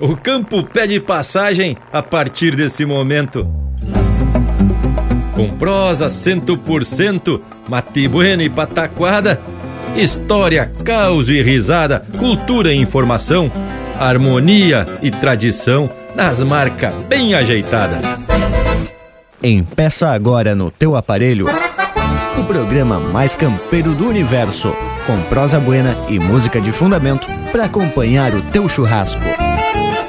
O campo pede passagem a partir desse momento. Com prosa cento por cento, mate bueno e pataquada, história, caos e risada, cultura e informação, harmonia e tradição nas marcas bem ajeitadas. Empeça agora no teu aparelho o programa mais campeiro do universo, com prosa buena e música de fundamento para acompanhar o teu churrasco.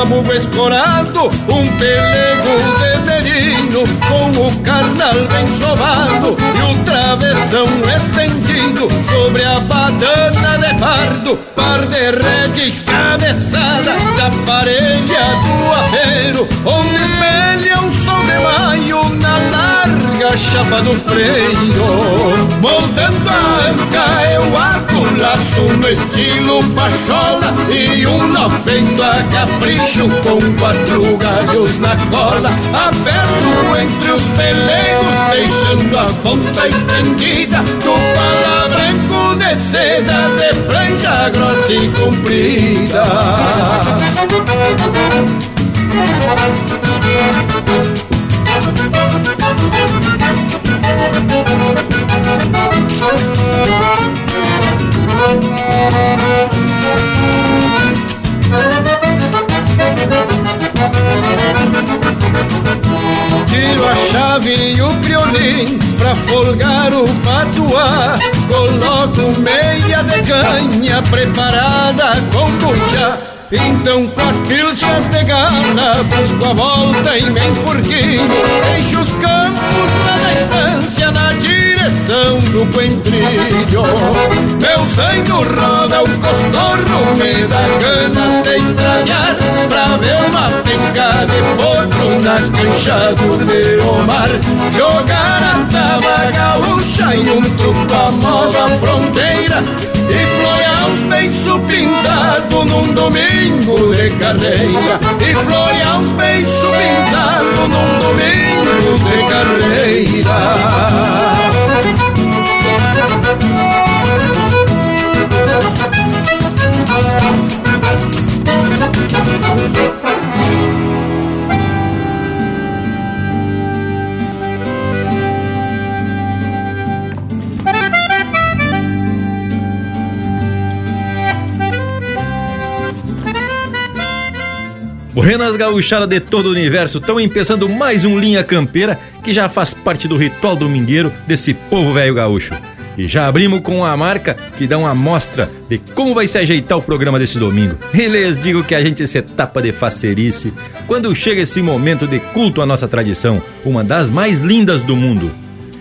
Com o sabugo escorado, um pelego de terino, com o carnal bem sovado, e o travessão estendido sobre a badana de pardo, par de rede cabeçada da parelha do apeiro, onde larga chapa do freio. Montando a anca eu arco laço no estilo pachola e um nó feito a capricho com quatro galhos na cola, aberto entre os pelegos, deixando a ponta estendida do pala branco de seda de franja grossa e comprida. Tiro a chave e o criolim pra folgar o patuá. Coloco meia de canha preparada com bucha. Então com as pilchas de gana busco a volta e me enfurquinho Deixo os campos lá na estância na direção do coentrilho Meu sangue roda o costorro, me dá ganas de estranhar Pra ver uma penca de potro na cancha do Omar Jogar a tava gaúcha e um truco a moda fronteira E florear os beiços pintados num domingo de carreira. E florear os beiços pintados num domingo de carreira Buenas gauchadas de todo o universo, estão empeçando mais um Linha Campeira que já faz parte do ritual domingueiro desse povo velho gaúcho. E já abrimos com a marca que dá uma amostra de como vai se ajeitar o programa desse domingo. E lhes digo que a gente se tapa de facerice quando chega esse momento de culto à nossa tradição, uma das mais lindas do mundo.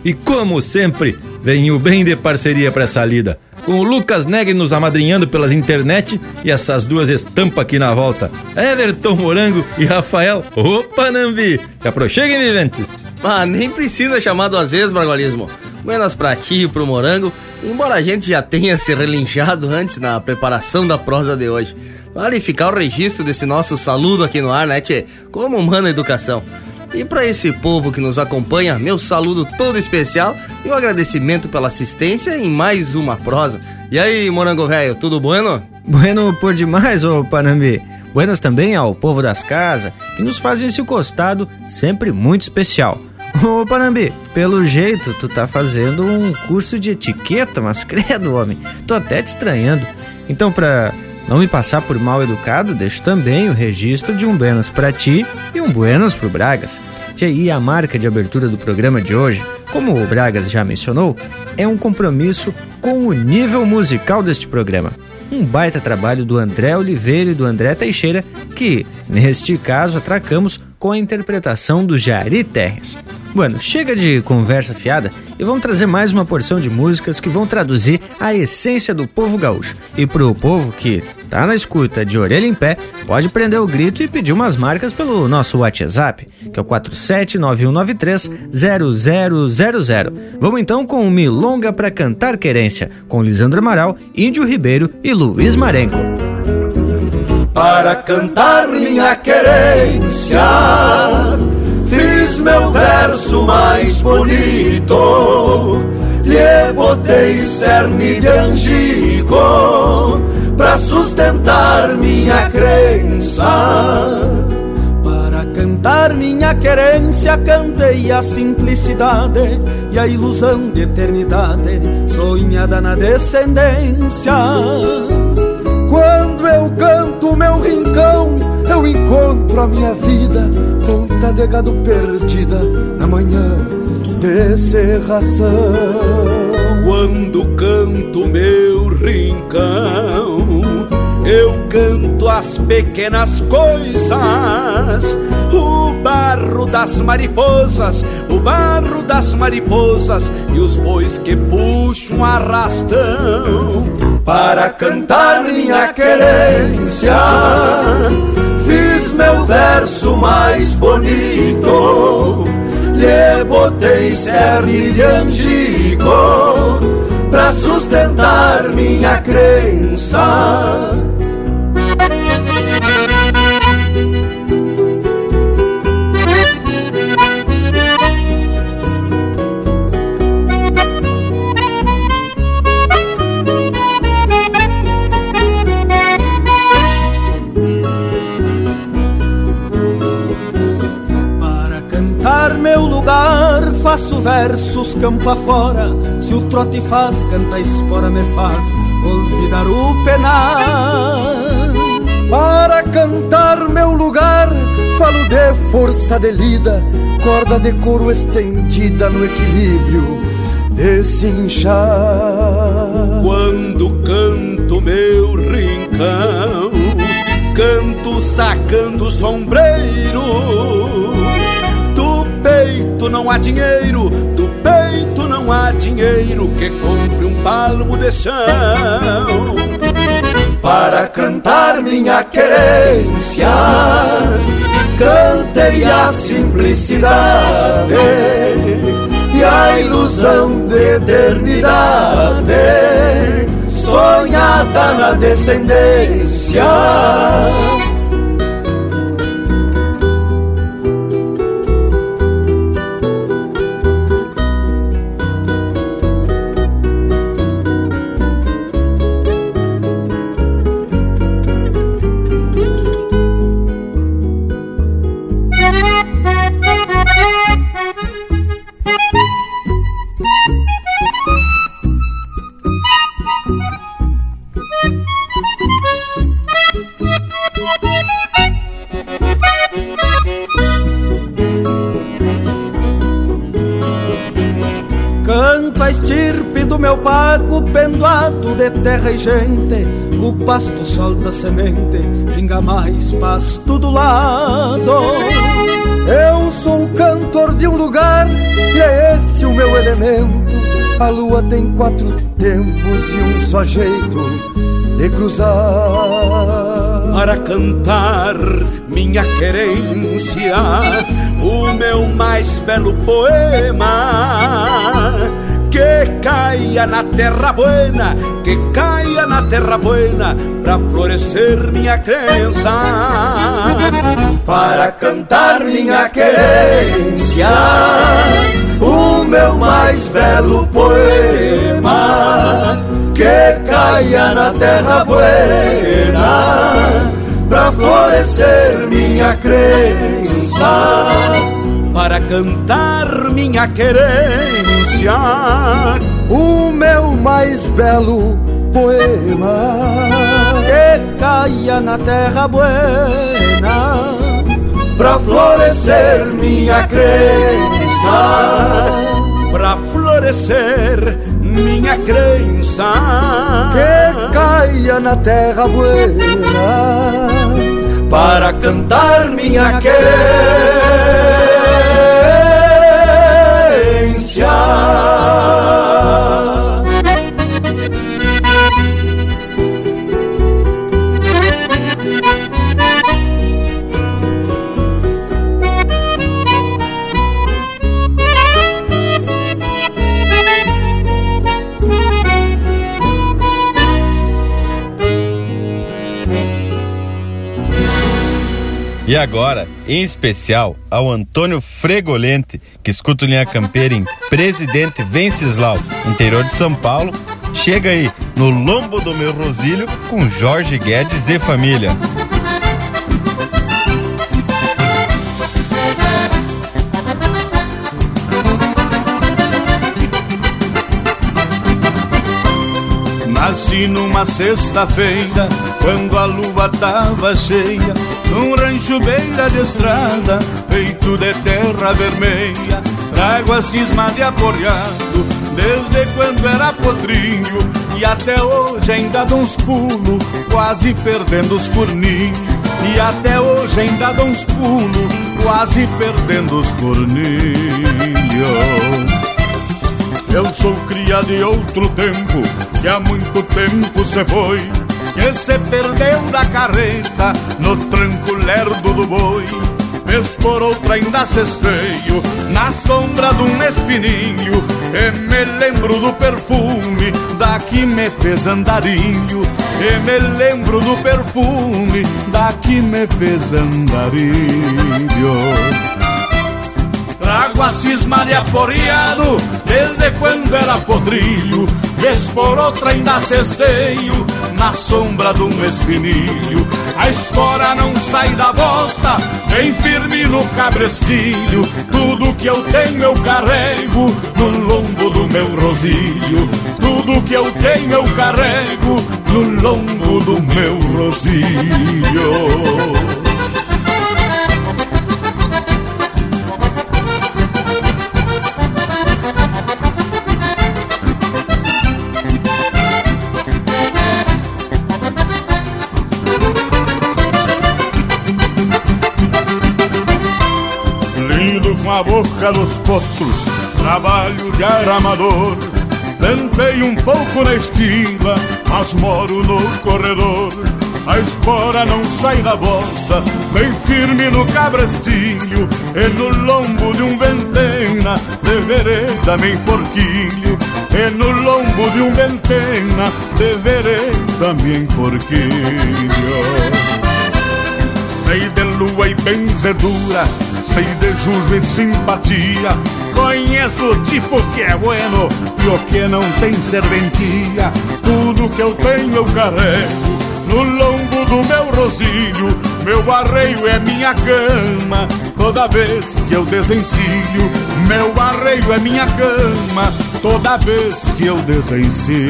E como sempre, venho bem de parceria para essa lida com o Lucas Negre nos amadrinhando pelas internet e essas duas estampas aqui na volta. Everton Morango e Rafael Opa Nambi. Se aproxeguem, viventes. Ah, nem precisa chamar duas vezes, Bragualismo. Menos pra ti e pro Morango, embora a gente já tenha se relinchado antes na preparação da prosa de hoje. Vale ficar o registro desse nosso saludo aqui no ar, né, tchê? Como humana educação. E para esse povo que nos acompanha, meu saludo todo especial e um agradecimento pela assistência em mais uma prosa. E aí, Morango Velho, tudo bueno? Bueno por demais, ô Panambi. Buenas também ao povo das casas, que nos fazem esse costado sempre muito especial. Ô Panambi, pelo jeito tu tá fazendo um curso de etiqueta, mas credo, homem, tô até te estranhando. Então, pra não me passar por mal educado, deixo também o registro de um buenas para ti e um buenas pro Bragas. E a marca de abertura do programa de hoje, como o Bragas já mencionou, é um compromisso com o nível musical deste programa. Um baita trabalho do André Oliveira e do André Teixeira, que, neste caso, atracamos com a interpretação do Jari Terres. Bueno, chega de conversa fiada e vamos trazer mais uma porção de músicas que vão traduzir a essência do povo gaúcho. E pro povo que tá na escuta de orelha em pé, pode prender o grito e pedir umas marcas pelo nosso WhatsApp, que é o 4791930000. Vamos então com o Milonga pra Cantar Querência, com Lisandro Amaral, Índio Ribeiro e Luiz Marenco. Para cantar minha querência Fiz meu verso mais bonito. Lhe botei cerne de angico Pra sustentar minha crença. Para cantar minha querência Cantei a simplicidade E a ilusão de eternidade Sonhada na descendência quando eu canto meu rincão, eu encontro a minha vida, ponta de gado perdida na manhã de serração. Quando canto meu rincão, eu canto as pequenas coisas, o barro das mariposas, o barro das mariposas e os bois que puxam arrastão para cantar minha querência. Fiz meu verso mais bonito, lhe botei cerne de angico pra sustentar minha crença. Faço versos campo afora. Se o trote faz, canta a espora me faz Olvidar o penar Para cantar meu lugar Falo de força de lida Corda de couro estendida no equilíbrio de cinchar. Quando canto meu rincão Canto sacando sombreiro peito não há dinheiro, do peito não há dinheiro que compre um palmo de chão. Para cantar minha querência, cantei a simplicidade e a ilusão de eternidade, sonhada na descendência. De terra e gente, o pasto solta semente, pinga mais pasto do lado. Eu sou o cantor de um lugar e é esse o meu elemento. A lua tem quatro tempos e um só jeito de cruzar. Para cantar minha querência, o meu mais belo poema que caia na terra buena, que caia na terra buena, pra florescer minha crença, para cantar minha querência, o meu mais belo poema, que caia na terra buena, pra florescer minha crença, para cantar minha querência o meu mais belo poema que caia na terra buena pra florescer minha crença. Pra florescer minha crença. Que caia na terra buena para cantar minha querência. E agora, em especial, ao Antônio Fregolente, que escuta o Linha Campeira em Presidente Venceslau, interior de São Paulo, chega aí no lombo do meu Rosílio com Jorge Guedes e família. Nasci numa sexta-feira, quando a lua tava cheia num rancho beira de estrada, feito de terra vermelha, trago a cisma de aporreado, desde quando era potrinho, e até hoje ainda dou uns pulos, quase perdendo os corninhos. E até hoje ainda dou uns pulos, quase perdendo os corninhos. Eu sou cria de outro tempo, que há muito tempo se foi que se perdeu da carreta no tranco lerdo do boi. Vez por outra ainda cesteio na sombra de um espinilho e me lembro do perfume da que me fez andarilho. E me lembro do perfume da que me fez andarilho. Trago a cisma de aporeado desde quando era podrilho. Vez por outra ainda cesteio na sombra de um espinilho. A espora não sai da bota, bem firme no cabrestilho. Tudo que eu tenho eu carrego no lombo do meu rosilho. Tudo que eu tenho eu carrego no lombo do meu rosilho. A boca dos potros, trabalho de aramador. Plantei um pouco na esquina, mas moro no corredor. A espora não sai da volta, bem firme no cabrestilho E no lombo de um ventena, de vereda bem porquilho E no lombo de um ventena, de vereda bem porquilho Sei de lua e benzedura Sei de jujo e simpatia. Conheço o tipo que é bueno E o que não tem serventia. Tudo que eu tenho eu carrego No lombo do meu rosilho. Meu arreio é minha cama. Toda vez que eu desencilho Meu arreio é minha cama. Toda vez que eu desencilho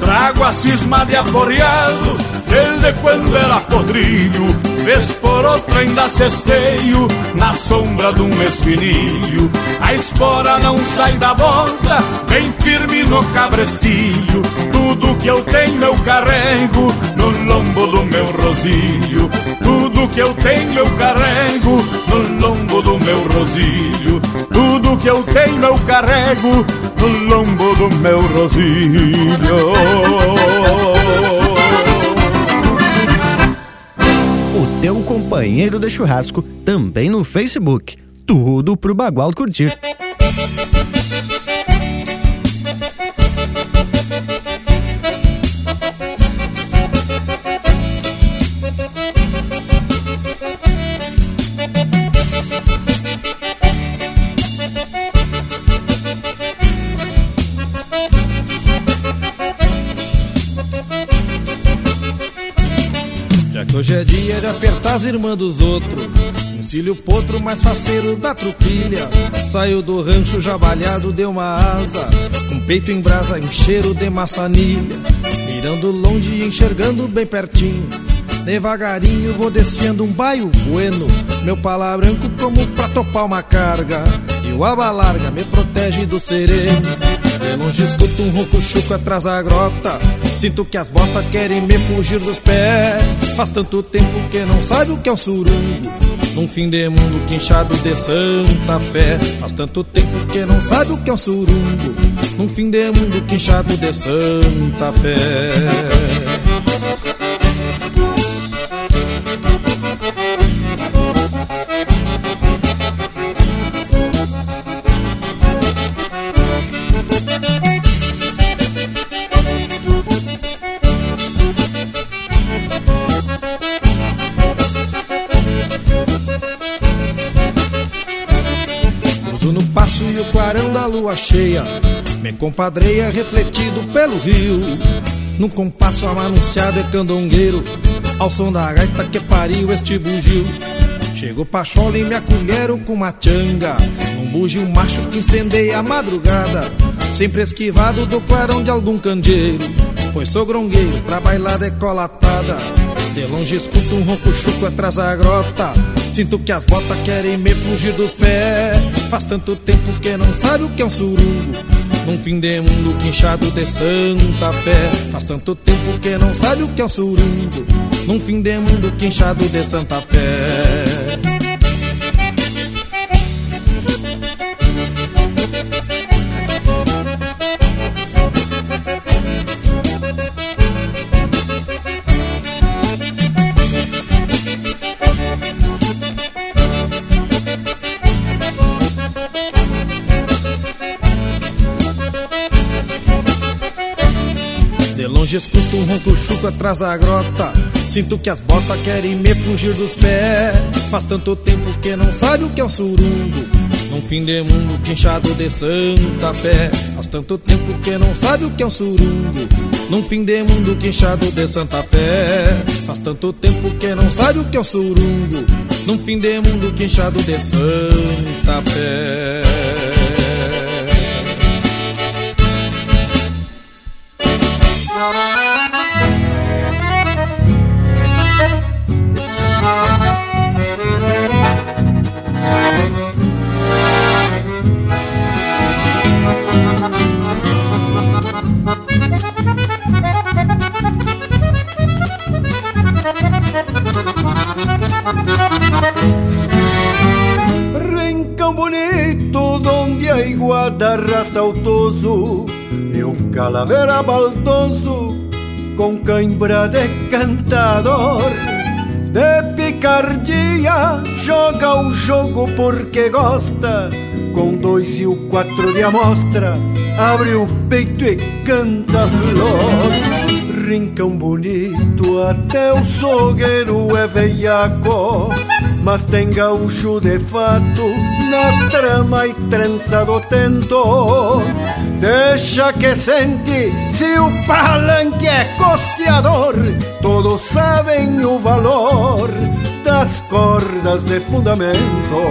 Trago a cisma de aporreado Desde quando era podrilho Vez por outra ainda cesteio Na sombra de um espinilho A espora não sai da volta Bem firme no cabrestilho Tudo que eu tenho eu carrego No lombo do meu rosilho Tudo que eu tenho eu carrego No lombo do meu rosilho Tudo que eu tenho eu carrego No lombo do meu rosilho companheiro de churrasco também no Facebook. Tudo pro Bagual curtir. Hoje é dia de apertar as irmãs dos outros. Encilho potro mais faceiro da trupilha. Saiu do rancho jabalhado, deu uma asa. Com peito em brasa, em cheiro de maçanilha. Mirando longe e enxergando bem pertinho. Devagarinho vou descendo um baio bueno Meu pala branco como pra topar uma carga E o aba larga me protege do sereno De longe escuto um ronco chuco atrás da grota. Sinto que as botas querem me fugir dos pés. Faz tanto tempo que não sabe o que é um surungo. Num fim de mundo quinchado de Santa Fé. Faz tanto tempo que não sabe o que é um surungo. Num fim de mundo quinchado de Santa Fé cheia Me compadreia refletido pelo rio. Num compasso amanunciado é candongueiro Ao som da gaita que pariu este bugio. Chego pachola e me acolhero com uma changa Um bugio macho que incendeia a madrugada Sempre esquivado do clarão de algum candeeiro. Pois sou grongueiro pra bailar decolatada De longe escuto um ronco chuco atrás da grota. Sinto que as botas querem me fugir dos pés Faz tanto tempo que não sabe o que é um surungo. Num fim de mundo quinchado de Santa Fé Faz tanto tempo que não sabe o que é um surungo. Num fim de mundo quinchado de Santa Fé um ronco chuco atrás da grota Sinto que as botas querem me fugir dos pés. Faz tanto tempo que não sabe o que é um surungo Num fim de mundo quinchado de Santa Fé. Faz tanto tempo que não sabe o que é um surungo Num fim de mundo quinchado de Santa Fé. Faz tanto tempo que não sabe o que é um surungo Num fim de mundo quinchado de Santa Fé E o calavera baldoso com cãibra de cantador. De picardia, joga o jogo porque gosta Com dois e o quatro de amostra, abre o peito e canta flor. Rincão bonito, até o sogueiro é veiaco mas tem gaúcho de fato na trama e trança do tento. Deixa que sente se o palanque é costeador, todos sabem o valor das cordas de fundamento.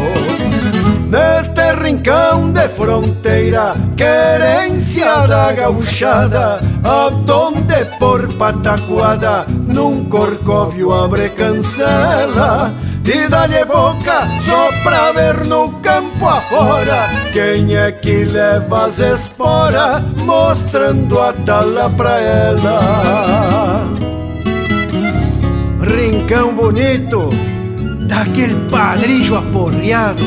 Neste rincão de fronteira, querência da gauchada, aonde por pataquada, num corcóvio abre cancela e dá-lhe boca só pra ver no campo afora quem é que leva as esporas mostrando a tala pra ela. Rincão bonito daquele padrilho aporreado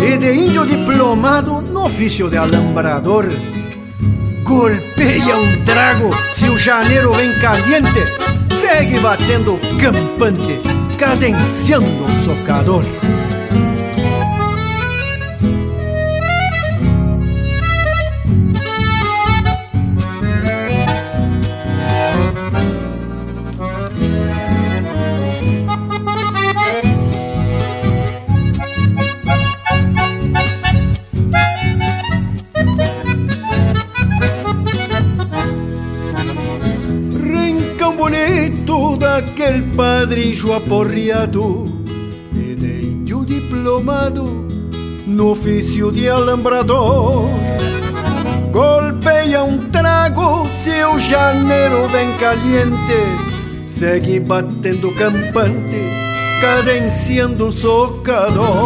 e de índio diplomado no ofício de alambrador. Golpeia um trago se o janeiro vem caliente, segue batendo campante cadenciando o socador. Aquel padrillo aporreado e de índio diplomado no ofício de alambrador. Golpeia um trago se o janeiro vem caliente, segue batendo campante, cadenciando socador.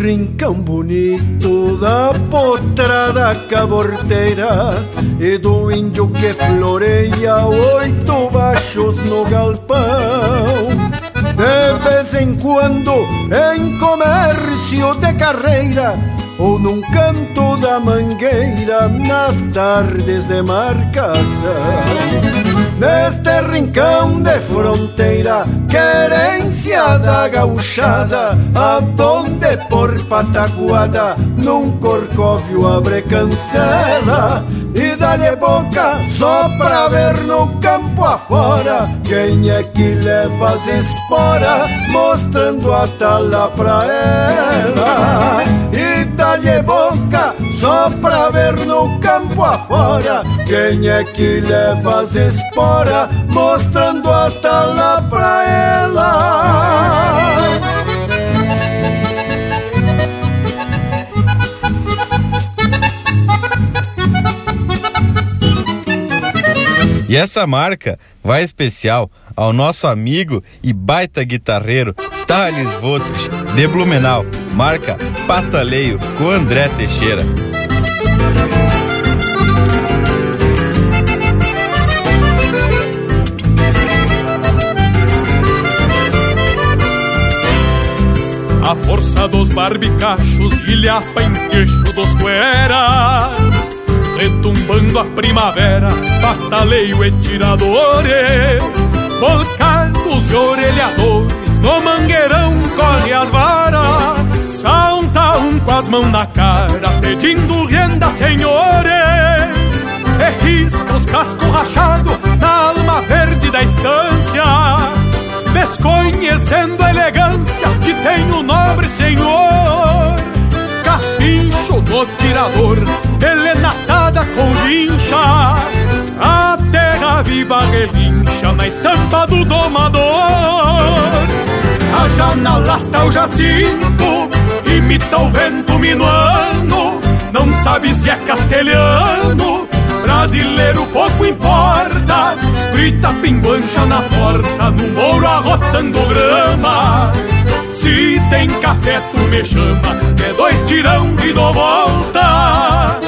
Rincão bonito da potrada caborteira e do índio que floreia oito baixos no galpão. De vez em quando, em comércio de carreira, ou num canto da mangueira nas tardes de marcação. Neste rincão de fronteira, querência da gauchada, aonde por pataguada, num corcóvio abre cancela e dá-lhe boca só pra ver no campo afora quem é que leva as esporas, mostrando a tala pra ela. E dá-lhe boca só pra ver no campo afora quem é que leva as esporas, mostrando a tala pra ela. E essa marca vai especial ao nosso amigo e baita guitarreiro Thales Votres, de Blumenau, marca Pataleio com André Teixeira. A força dos barbicachos ilhapa em queixo dos cueras Retumbando a primavera, pataleio e tiradores Volcados e orelhadores, no mangueirão corre as varas Salta um com as mãos na cara, pedindo renda, senhores. E risca os cascos rachados na alma verde da estância Desconhecendo a elegância que tem o nobre senhor. Capincho do tirador, elenatada com vincha terra viva relincha na estampa do domador. Haja na lata o jacinto, imita o vento minuano. Não sabe se é castelhano brasileiro pouco importa. Grita pinguancha na porta, no mouro arrotando grama. Se tem café tu me chama, é dois tirão e dou volta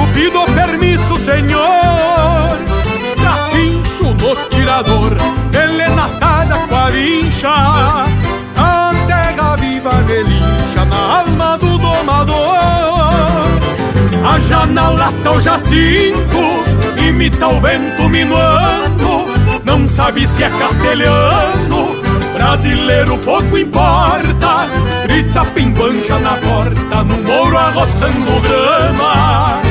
pido permisso, senhor. Capincho no tirador, elenatada com a vincha. A terra viva relincha na alma do domador. A na lata o jacinto, imita o vento minuano. Não sabe se é castelhano, brasileiro pouco importa. Grita pinguancha na porta, no mouro arrotando grama.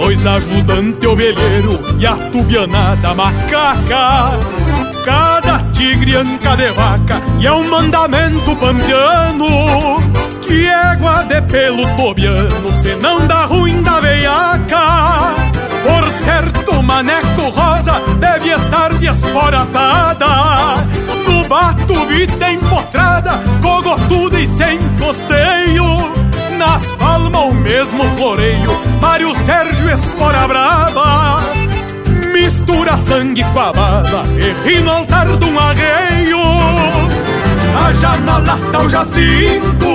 Dois ajudantes ovelheiro e a tubianada macaca. Cada tigre anca de vaca e é um mandamento pampiano Que égua de pelo tobiano se não dá ruim da veiaca. Por certo, maneco rosa deve estar desporatada No bato vita empotrada, cogotuda e sem costeio Nas palmas o mesmo floreio, Mário Sérgio Espora Brava mistura sangue com a bala e ri no altar de um arreio. A janela tá o jacinto,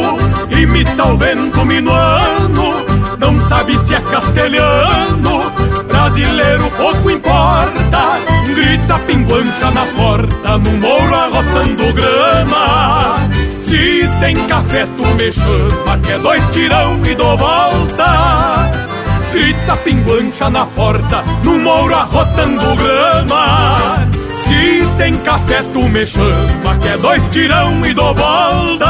imita o vento minuano, não sabe se é castelhano, brasileiro pouco importa, grita pinguancha na porta, no mouro arrotando grama. Se tem café tu me chama, que é dois tirão e dou volta. Grita pinguancha na porta, no mouro arrotando grama. Se tem café tu me chama, que é dois tirão e dou volta.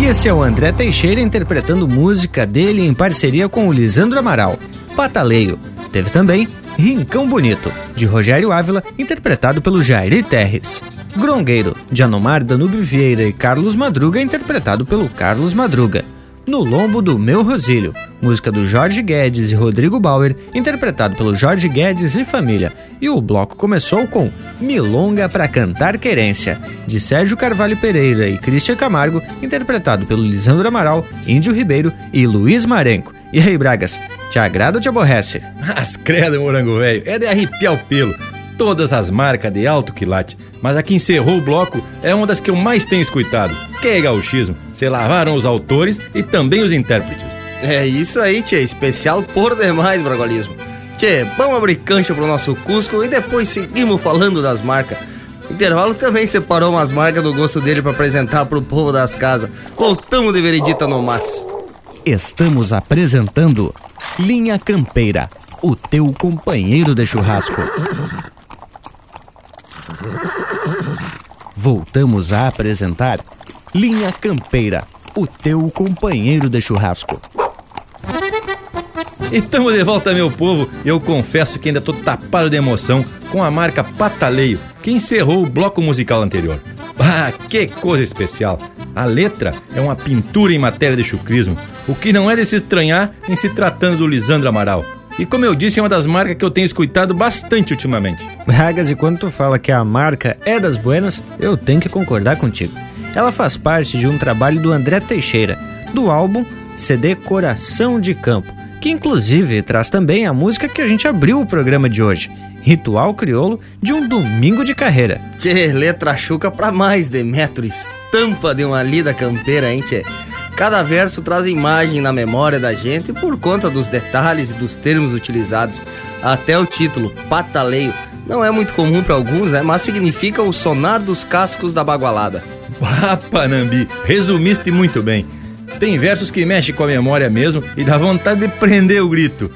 E esse é o André Teixeira interpretando música dele em parceria com o Lisandro Amaral, Pataleio. Teve também Rincão Bonito, de Rogério Ávila, interpretado pelo Jairi Terres. Grongueiro, de Anomar Danúbio Vieira e Carlos Madruga, interpretado pelo Carlos Madruga. No Lombo do Meu Rosílio, música do Jorge Guedes e Rodrigo Bauer, interpretado pelo Jorge Guedes e família. E o bloco começou com Milonga para Cantar Querência, de Sérgio Carvalho Pereira e Christian Camargo, interpretado pelo Lisandro Amaral, Índio Ribeiro e Luiz Marenco. E aí, Bragas, te agrada ou te aborrece? As credas, morango velho, é de arrepiar o pelo. Todas as marcas de alto quilate, mas a que encerrou o bloco é uma das que eu mais tenho escutado. Que é gauchismo. Se lavaram os autores e também os intérpretes. É isso aí, tchê. Especial por demais, Bragualismo. Tchê, vamos abrir cancha pro nosso Cusco e depois seguimos falando das marcas. O intervalo também separou umas marcas do gosto dele para apresentar pro povo das casas. Voltamos de veredita no mas. Estamos apresentando Linha Campeira, o teu companheiro de churrasco. Voltamos a apresentar Linha Campeira, o teu companheiro de churrasco. E tamo de volta, meu povo. Eu confesso que ainda tô tapado de emoção com a marca Pataleio, que encerrou o bloco musical anterior. Ah, que coisa especial! A letra é uma pintura em matéria de chucrismo, o que não é de se estranhar em se tratando do Lisandro Amaral. E como eu disse, é uma das marcas que eu tenho escutado bastante ultimamente. Bragas, e quando tu fala que a marca é das buenas, eu tenho que concordar contigo. Ela faz parte de um trabalho do André Teixeira, do álbum CD Coração de Campo, que inclusive traz também a música que a gente abriu o programa de hoje, Ritual Crioulo de um Domingo de Carreira. Tchê, letra chuca pra mais, Demetro. Estampa de uma lida campeira, hein, tchê? Cada verso traz imagem na memória da gente por conta dos detalhes e dos termos utilizados. Até o título, Pataleio, não é muito comum para alguns, né? Mas significa o sonar dos cascos da bagualada. Ah, Panambi, resumiste muito bem. Tem versos que mexem com a memória mesmo e dá vontade de prender o grito.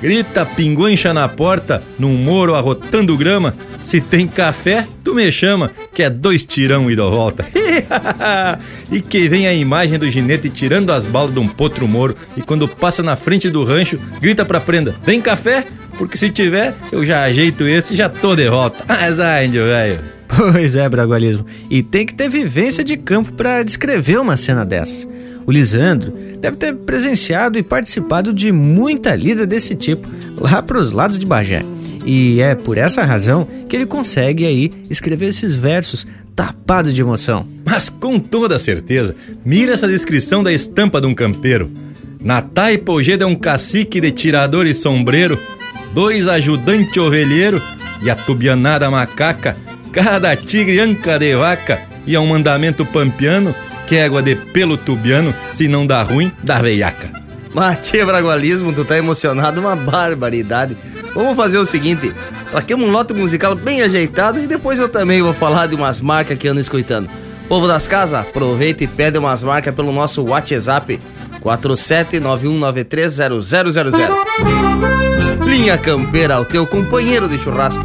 Grita pinguancha na porta, num moro arrotando grama. Se tem café, tu me chama, que é dois tirão e do volta. e que vem a imagem do ginete tirando as balas de um potro moro e quando passa na frente do rancho, grita pra prenda: Tem café? Porque se tiver, eu já ajeito esse e já tô de volta. Mas índio velho. Pois é, Bragualismo. E tem que ter vivência de campo para descrever uma cena dessas. O Lisandro deve ter presenciado e participado de muita lida desse tipo lá pros lados de Bagé. E é por essa razão que ele consegue aí escrever esses versos tapados de emoção. Mas com toda certeza, mira essa descrição da estampa de um campeiro. Na taipa é um cacique de tirador e sombreiro, dois ajudantes ovelheiro e a tubianada macaca, cada tigre anca de vaca e a um mandamento pampiano, que égua de pelo tubiano, se não dá ruim, dá veiaca. Matia Bragualismo, tu tá emocionado, uma barbaridade. Vamos fazer o seguinte, traquemos um lote musical bem ajeitado e depois eu também vou falar de umas marcas que ando escutando. Povo das casas, aproveita e pede umas marcas pelo nosso WhatsApp 4791930000. Linha Campeira, o teu companheiro de churrasco.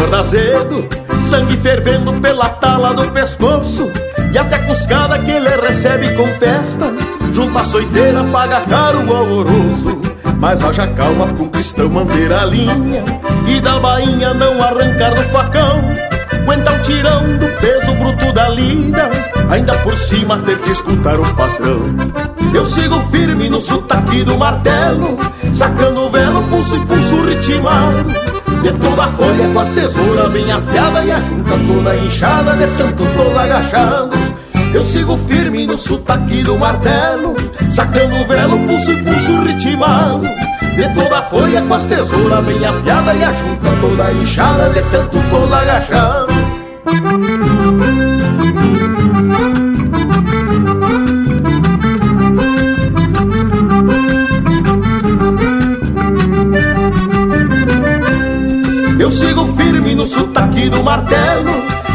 acorda sangue fervendo pela tala do pescoço, e até cuscada que ele recebe com festa, junta a soiteira, paga caro o alvoroço. Mas haja calma com o cristão manter a linha, e da bainha não arrancar do facão. Aguenta o tirão do peso bruto da lida, ainda por cima ter que escutar o patrão. Eu sigo firme no sotaque do martelo, sacando o velo, pulso e pulso ritmado. De toda a folha com as tesouras bem afiada e a junta toda inchada de tanto tos agachado. Eu sigo firme no sotaque do martelo, sacando o velo, pulso e pulso ritmado. De toda a folha com as tesouras bem afiada e a junta toda inchada de tanto tos agachado.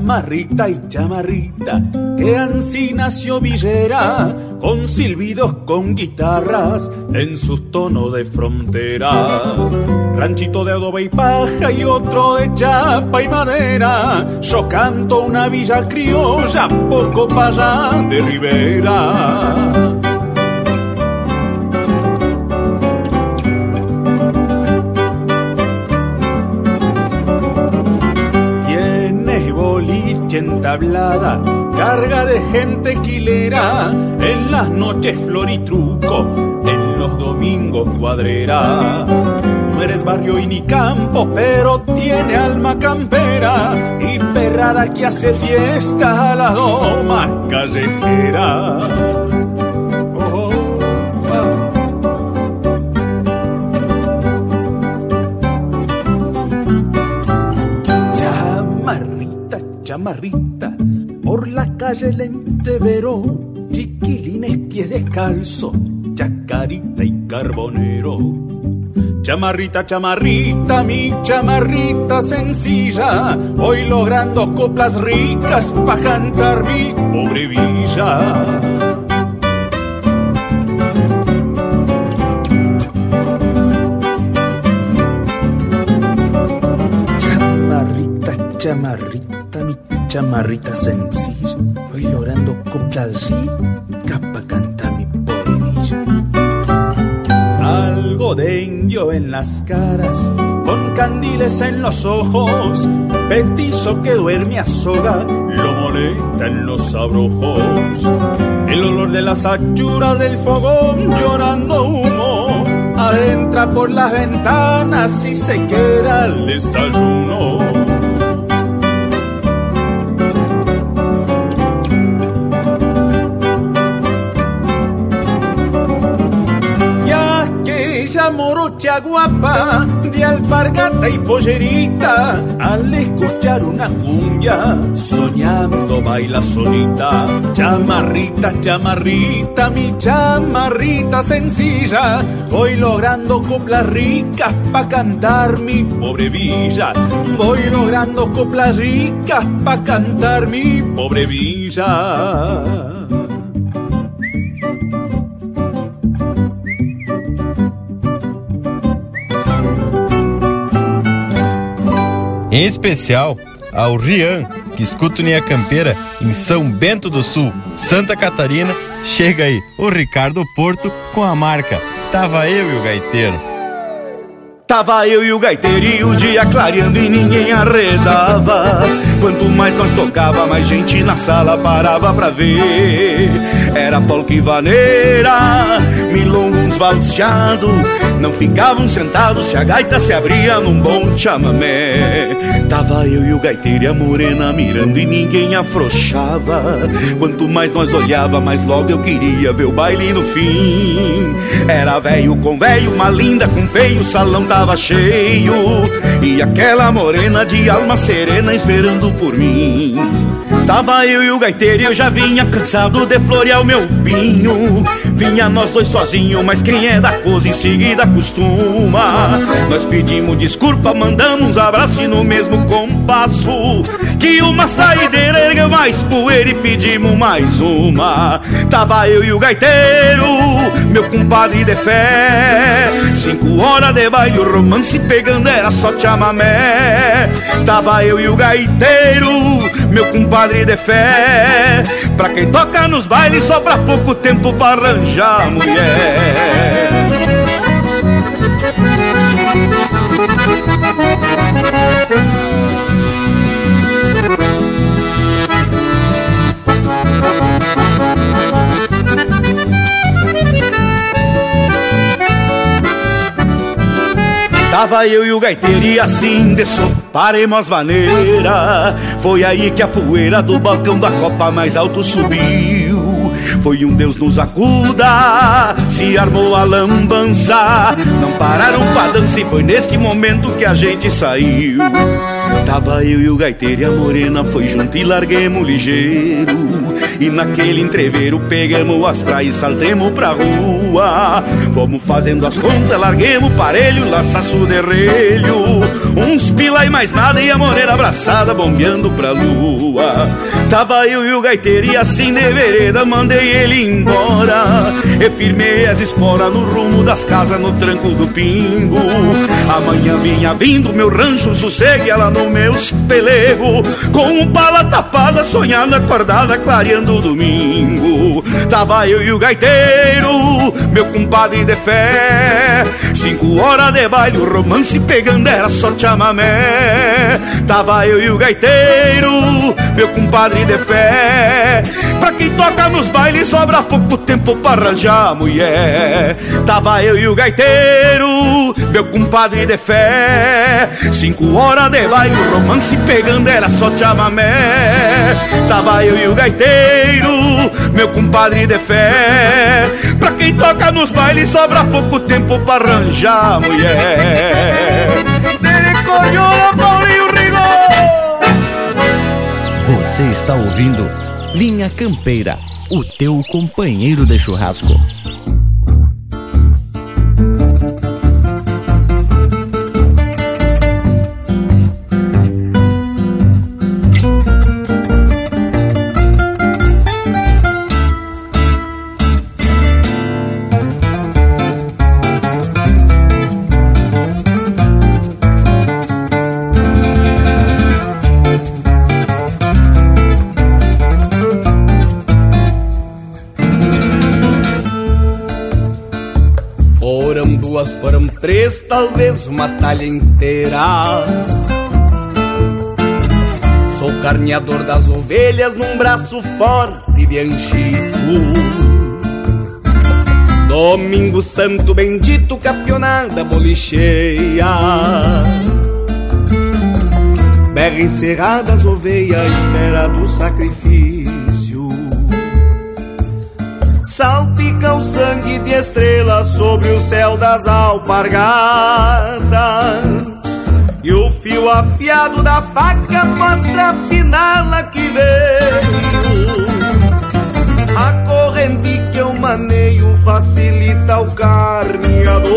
Chamarrita y chamarrita, que ansí nació Villera, con silbidos, con guitarras, en sus tonos de frontera. Ranchito de adobe y paja y otro de chapa y madera, yo canto una villa criolla, poco para allá de Rivera. Entablada, carga de gente quilera, en las noches flor y truco, en los domingos cuadrera. No eres barrio y ni campo, pero tiene alma campera y perrada que hace fiesta a la doma callejera. Calle entrevero, chiquilines pies descalzo, chacarita y carbonero. Chamarrita, chamarrita, mi chamarrita sencilla, voy logrando coplas ricas pa' cantar mi pobre villa. Chamarrita, chamarrita, sencilla, voy logrando coplas ricas pa' cantar mi pobre algo de indio en las caras, con candiles en los ojos, petizo que duerme a soga, lo molesta en los abrojos. El olor de las achuras del fogón llorando humo, adentra por las ventanas y se queda el desayuno. Morocha guapa de alpargata y pollerita al escuchar una cumbia soñando baila solita. Chamarrita chamarrita mi chamarrita sencilla voy logrando coplas ricas pa cantar mi pobre villa. Voy logrando coplas ricas pa cantar mi pobre villa Em especial ao Rian, que escuta Linha Campeira em São Bento do Sul, Santa Catarina. Chega aí o Ricardo Porto com a marca Tava Eu e o Gaiteiro. Tava eu e o gaiteiro e o dia clareando e ninguém arredava Quanto mais nós tocava, mais gente na sala parava pra ver. Era polca e vaneira, milongo uns valseado Não ficavam sentados se a gaita se abria num bom chamamé. Tava eu e o gaiteiro e a morena mirando e ninguém afrouxava. Quanto mais nós olhava, mais logo eu queria ver o baile no fim. Era velho com velho, uma linda com feio, o salão tava cheio. E aquela morena de alma serena esperando por mim. Tava eu e o gaiteiro e eu já vinha cansado de florear o meu pinho Vinha nós dois sozinhos, mas quem é da coisa em seguida costuma. Nós pedimos desculpa, mandamos uns abraços e no mesmo compasso. Que uma saideira ergueu mais poeira e pedimos mais uma. Tava eu e o gaiteiro, meu compadre de fé. Cinco horas de baile, o romance pegando era só chamamé Tava eu e o gaiteiro, meu compadre de fé. Pra quem toca nos bailes sobra pouco tempo pra arranjar mulher Tava eu e o gaiteiro e assim de paremos as maneiras Foi aí que a poeira do balcão da copa mais alto subiu. Foi um Deus nos acuda, se armou a lambança. Não pararam pra dança e foi neste momento que a gente saiu Tava eu e o gaiteiro e a morena foi junto e larguemos ligeiro. E naquele entreveiro pegamos as traias e saltemos pra rua. Fomos fazendo as contas, larguemos parelho, laçaço de relho. Uns pila e mais nada e a morena abraçada bombeando pra lua. Tava eu e o gaiteiro e assim de vereda mandei ele embora. E firmei as esporas no rumo das casas no tranco do pingo. Amanhã vinha vindo meu rancho sossegue ela no meus pelego Com pala tapada, sonhando acordada, clareando o domingo. Tava eu e o gaiteiro, meu compadre de fé Cinco horas de baile, o romance pegando era só chamamé Tava eu e o gaiteiro, meu compadre de fé. Pra quem toca nos bailes sobra pouco tempo pra arranjar mulher. Tava eu e o gaiteiro, meu compadre de fé. Cinco horas de baile, o romance pegando era só chamamé Tava eu e o gaiteiro, meu compadre de fé quem toca nos bailes sobra pouco tempo pra arranjar mulher Você está ouvindo Linha Campeira, o teu companheiro de churrasco. Duas, foram três, talvez uma talha inteira. Sou carneador das ovelhas num braço forte de anchico. Domingo santo bendito, campeonada bolicheia. Berra encerrada as ovelhas, espera do sacrifício. Salpica o sangue de estrelas sobre o céu das alpargatas. E o fio afiado da faca mostra a finala que veio. A corrente que eu maneio facilita o carneador.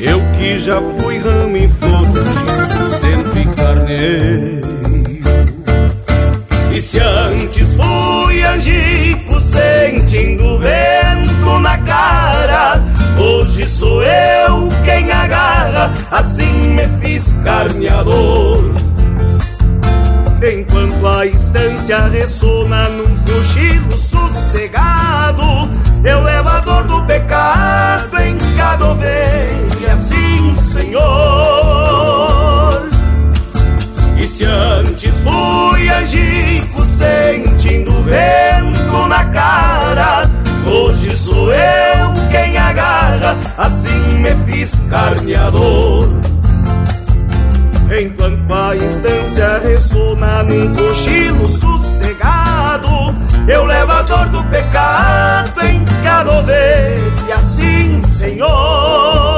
Eu que já fui ramo e flor, sustento e carneiro. E se antes fui angico sentindo vento na cara, hoje sou eu quem agarra, assim me fiz carneador. Enquanto a estância ressona num cochilo sossegado, eu levo a dor do pecado em cada ovelha, assim, Senhor. E se antes fui angico sentindo vento na cara, hoje sou eu quem agarra, assim me fiz carneador. Enquanto a estância ressona num cochilo sossegado, eu levo a dor do pecado em cada ovelha, assim, Senhor.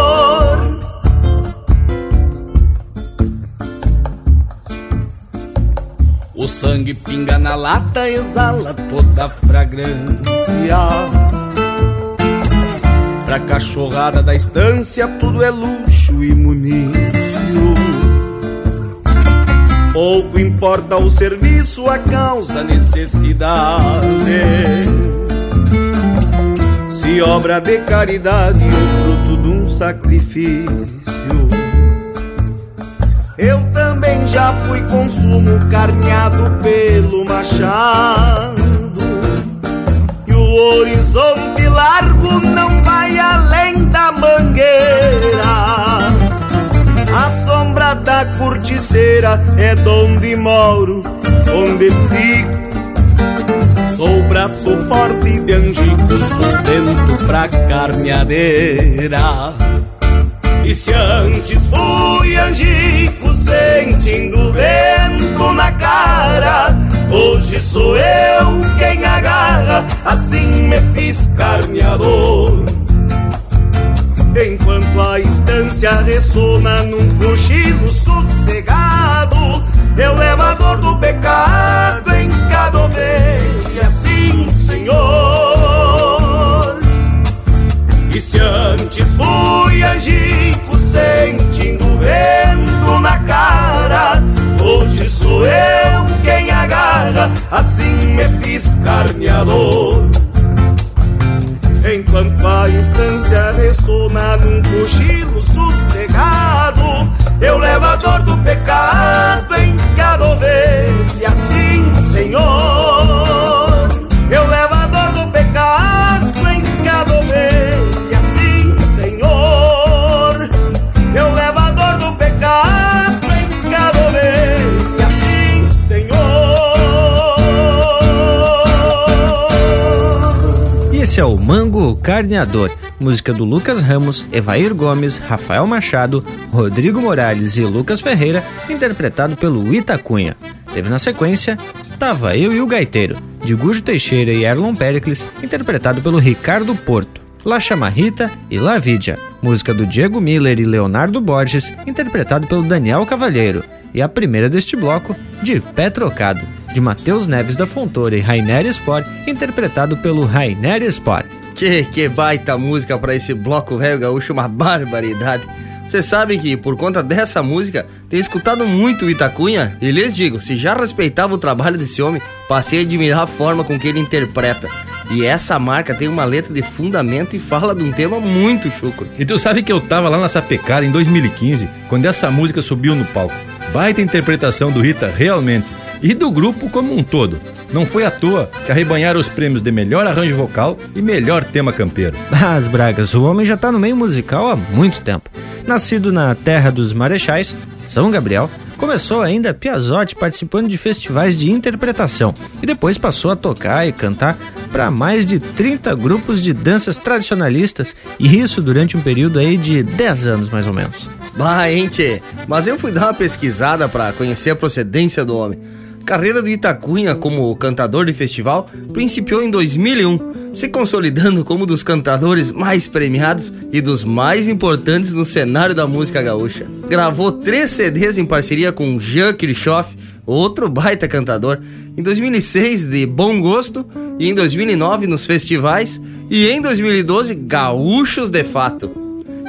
O sangue pinga na lata, exala toda a fragrância. Pra cachorrada da estância, tudo é luxo e munício. Pouco importa o serviço, a causa, a necessidade. Se obra de caridade ou fruto de um sacrifício. Já fui consumo carneado pelo machado. E o horizonte largo não vai além da mangueira. A sombra da corticeira é donde moro, onde fico. Sou braço forte de angico, sustento pra carneadeira. E se antes fui angico sentindo vento na cara, hoje sou eu quem agarra, assim me fiz carneador. Enquanto a estância ressona num cochilo sossegado, eu levo a dor do pecado em cada ovelha, assim, Senhor. Se antes fui angico sentindo vento na cara, hoje sou eu quem agarra, assim me fiz carneador. Enquanto a instância ressona num cochilo sossegado, eu levo a dor do pecado em cada ovelha, assim, Senhor. Carneador, música do Lucas Ramos, Evair Gomes, Rafael Machado, Rodrigo Morales e Lucas Ferreira, interpretado pelo Itacunha. Teve na sequência Tava Eu e o Gaiteiro, de Gujo Teixeira e Erlon Pericles, interpretado pelo Ricardo Porto. La Chamarrita e La Vidia, música do Diego Miller e Leonardo Borges, interpretado pelo Daniel Cavalheiro. E a primeira deste bloco, de Pé Trocado, de Matheus Neves da Fontoura e Rainer Sport, interpretado pelo Rainer Sport. Que, que baita música pra esse bloco velho gaúcho, uma barbaridade. Vocês sabem que por conta dessa música, tenho escutado muito o Itacunha e lhes digo, se já respeitava o trabalho desse homem, passei a admirar a forma com que ele interpreta. E essa marca tem uma letra de fundamento e fala de um tema muito chucro. E tu sabe que eu tava lá na Sapecada em 2015, quando essa música subiu no palco. Baita interpretação do Rita, realmente. E do grupo como um todo. Não foi à toa que arrebanharam os prêmios de melhor arranjo vocal e melhor tema campeiro. Mas, Bragas, o homem já tá no meio musical há muito tempo. Nascido na terra dos Marechais, São Gabriel, começou ainda Piazzotti participando de festivais de interpretação e depois passou a tocar e cantar para mais de 30 grupos de danças tradicionalistas e isso durante um período aí de 10 anos mais ou menos. Bah, hein, tchê? Mas eu fui dar uma pesquisada pra conhecer a procedência do homem. Carreira do Itacunha como cantador de festival principiou em 2001, se consolidando como um dos cantadores mais premiados e dos mais importantes no cenário da música gaúcha. Gravou três CDs em parceria com Jean Kirchhoff, outro baita cantador, em 2006 de Bom Gosto e em 2009 nos festivais e em 2012 Gaúchos de Fato.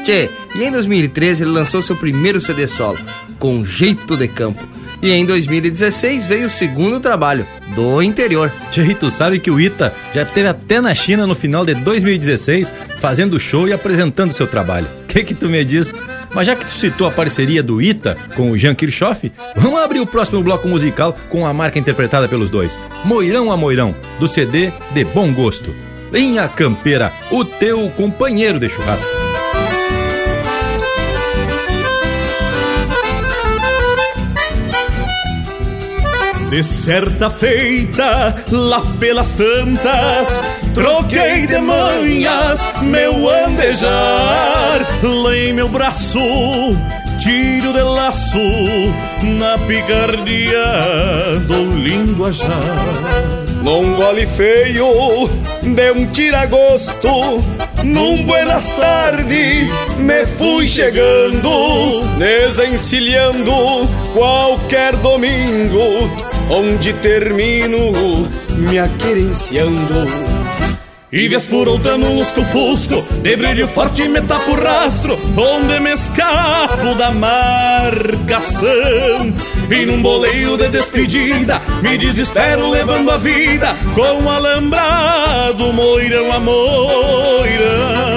Tchê, e em 2013 ele lançou seu primeiro CD solo, Com Jeito de Campo e em 2016 veio o segundo trabalho, Do Interior. Tchê, tu sabe que o Ita já esteve até na China no final de 2016, fazendo show e apresentando seu trabalho. Que que tu me diz? Mas já que tu citou a parceria do Ita com o Jean Kirchhoff, vamos abrir o próximo bloco musical com a marca interpretada pelos dois. Moirão a Moirão, do CD De Bom Gosto. Linha Campeira, o teu companheiro de churrasco. De certa feita, lá pelas tantas, troquei de manhas meu andejar, lei meu braço, tiro de laço, na picardia do linguajar. Num gole feio, de um tiragosto, num buenas tarde, me fui chegando, desencilhando qualquer domingo, onde termino me aquerenciando. E vez por outra no lusco-fusco De brilho forte me o rastro Onde me escapo da marcação. E num boleio de despedida Me desespero levando a vida Com um alambrado moirão a moirão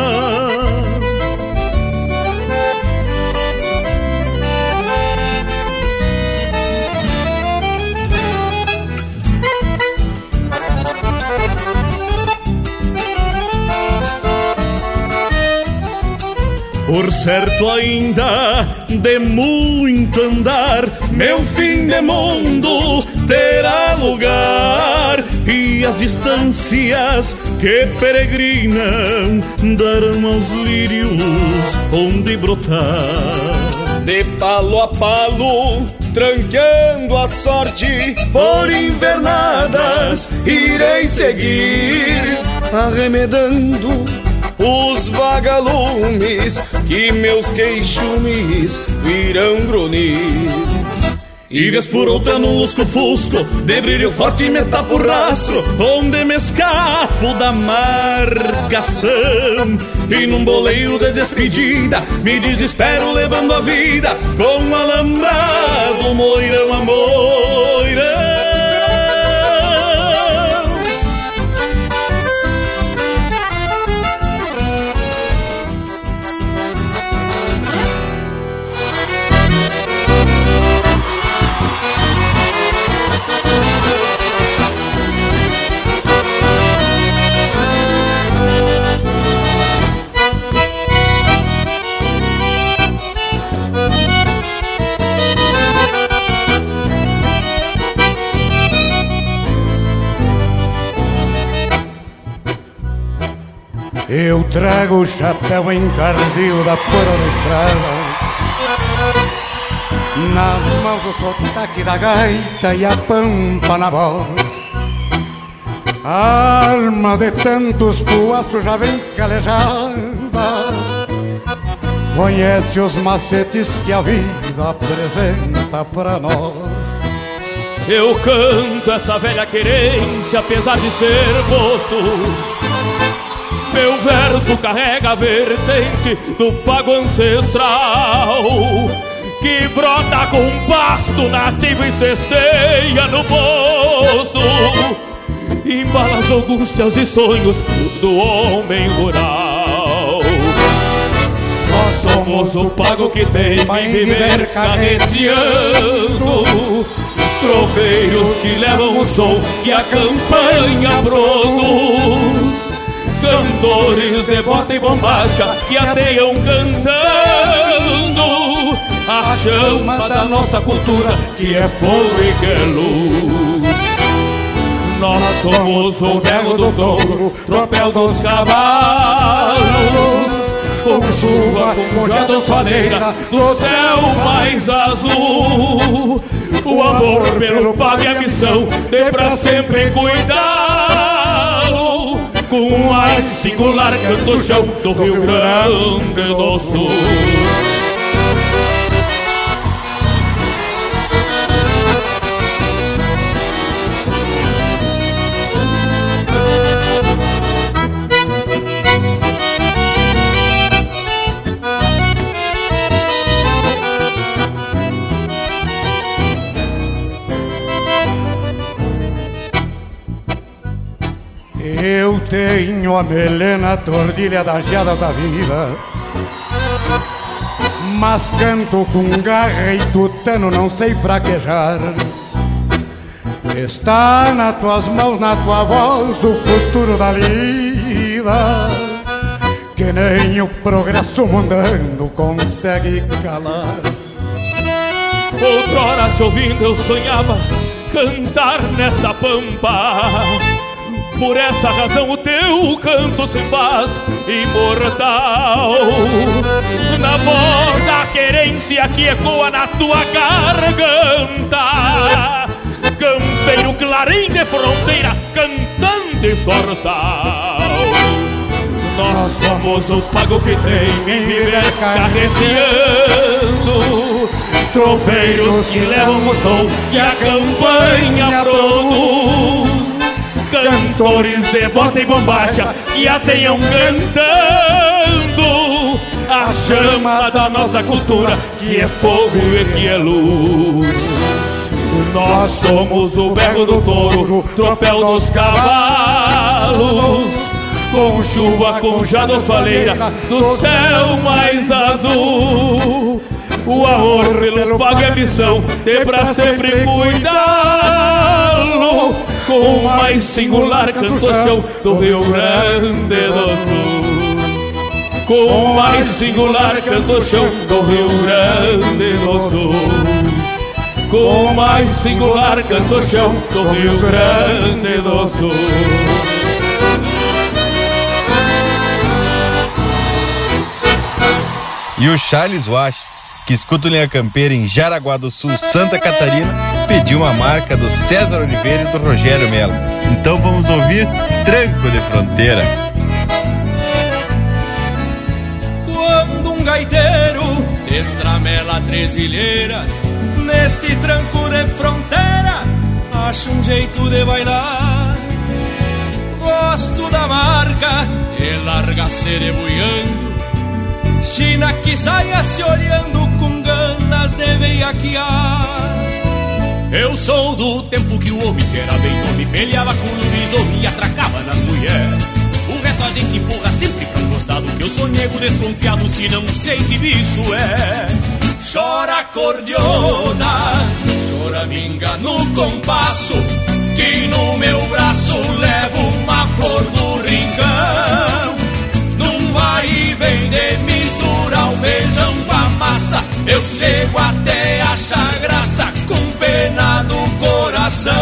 Por certo ainda de muito andar, meu fim de mundo terá lugar e as distâncias que peregrinam darão aos lírios onde brotar. De palo a palo, tranqueando a sorte por invernadas, irei seguir arremedando os vagalumes que meus queixumes virão grunir. E vez por outra no lusco-fusco, de brilho forte me tapo o rastro, onde me escapo da marcação. E num boleio de despedida, me desespero levando a vida, com um alambrado moirão a moirão. Eu trago o chapéu encardido da pura da estrada. Na mão o sotaque da gaita e a pampa na voz. A alma de tantos puastros já vem calejada. Conhece os macetes que a vida apresenta pra nós. Eu canto essa velha querência apesar de ser moço meu verso carrega a vertente do pago ancestral Que brota com pasto nativo e cesteia no poço Embala as angústias e sonhos do homem rural. Nós somos o pago que tem em viver carreteando. Tropeiros que levam o som que a campanha produz cantores de bota e bombacha que ateiam cantando a chama da nossa cultura que é fogo e que é luz. Nós somos o berro do touro, tropel dos cavalos, com chuva, com jadosfaneira, do céu mais azul. O amor pelo pago e a missão, de pra sempre cuidá-lo. Com mais singular canto chão do Rio Grande do Sul. A melena tordilha das geadas da vida. Mas canto com garra e tutano, não sei fraquejar. Está nas tuas mãos, na tua voz, o futuro da lida Que nem o progresso mundano consegue calar. Outrora te ouvindo eu sonhava cantar nessa pampa por essa razão o teu canto se faz imortal. Na voz da querência que ecoa na tua garganta Campeiro clarim de fronteira, cantante sorçal Nós somos o pago que tem em viver carreteando Tropeiros que levam o som e a campanha produz cantores de bota e bombacha que a tenham cantando a chama da nossa cultura que é fogo e que é luz. Nós somos o berro do touro, tropel dos cavalos. Com chuva, com jadofaleira, do céu mais azul. O amor pelo pago é missão, de pra sempre cuidá-lo com o mais singular canto-chão do Rio Grande do Sul. Com o mais singular canto-chão do Rio Grande do Sul. Com o mais singular canto-chão do Rio Grande do Sul. E o Charles Wash, que escuta o Linha Campeira em Jaraguá do Sul, Santa Catarina, pediu uma marca do César Oliveira e do Rogério Melo. Então vamos ouvir Tranco de Fronteira. Quando um gaiteiro estramela três ilheiras neste tranco de fronteira, acho um jeito de bailar. Gosto da marca e larga cerebuiando. China que saia se olhando com ganas de veiaquear. Eu sou do tempo que o homem que era bem nome peleava com o lobisomem e atracava nas mulheres. O resto a gente empurra sempre pra um costado que eu sou nego desconfiado se não sei que bicho é. Chora cordiona, chora minga no compasso, que no meu braço levo uma flor do rincão. Num vai e vem de misturar o feijão com a massa, eu chego até achar graça com pena no coração.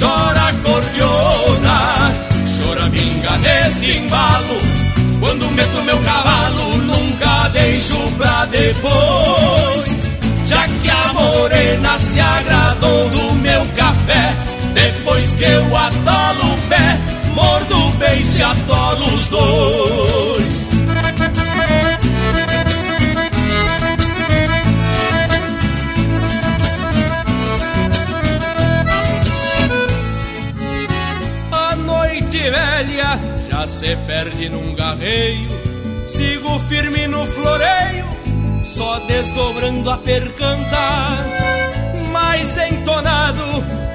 Chora cordiona, chora minga neste embalo. Quando meto meu cavalo, nunca deixo pra depois. Já que a morena se agradou do meu café, depois que eu atolo a percanta. Mais entonado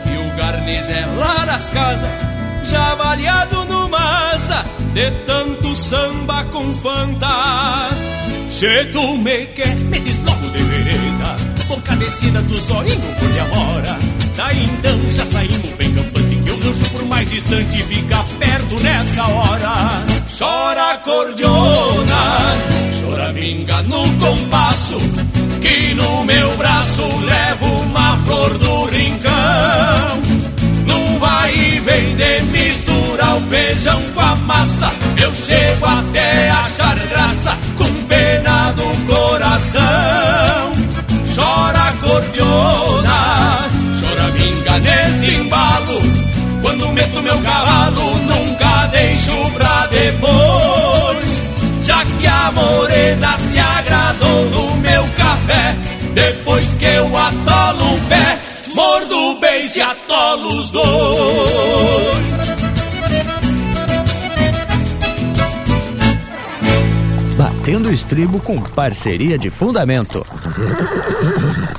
que o garniz é lá nas casas, já baleado no massa, de tanto samba com fanta. Se tu me quer, me diz logo de vereda, boca descida do zoinho por amora. Daí então já saímos bem campante que o rancho por mais distante fica perto nessa hora. Chora cordiona, chora minga no compasso, no meu braço levo uma flor do rincão. não vai e vem de misturar o feijão com a massa. Eu chego até achar graça com pena do coração. Chora cordiona, chora minga neste embalo. Quando meto meu cavalo, nunca deixo pra depois. Já que a morena se agradou do meu café depois que eu atolo o pé, mordo o beijo e atolo os dois. Batendo estribo com parceria de fundamento.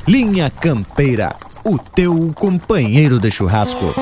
Linha Campeira, o teu companheiro de churrasco.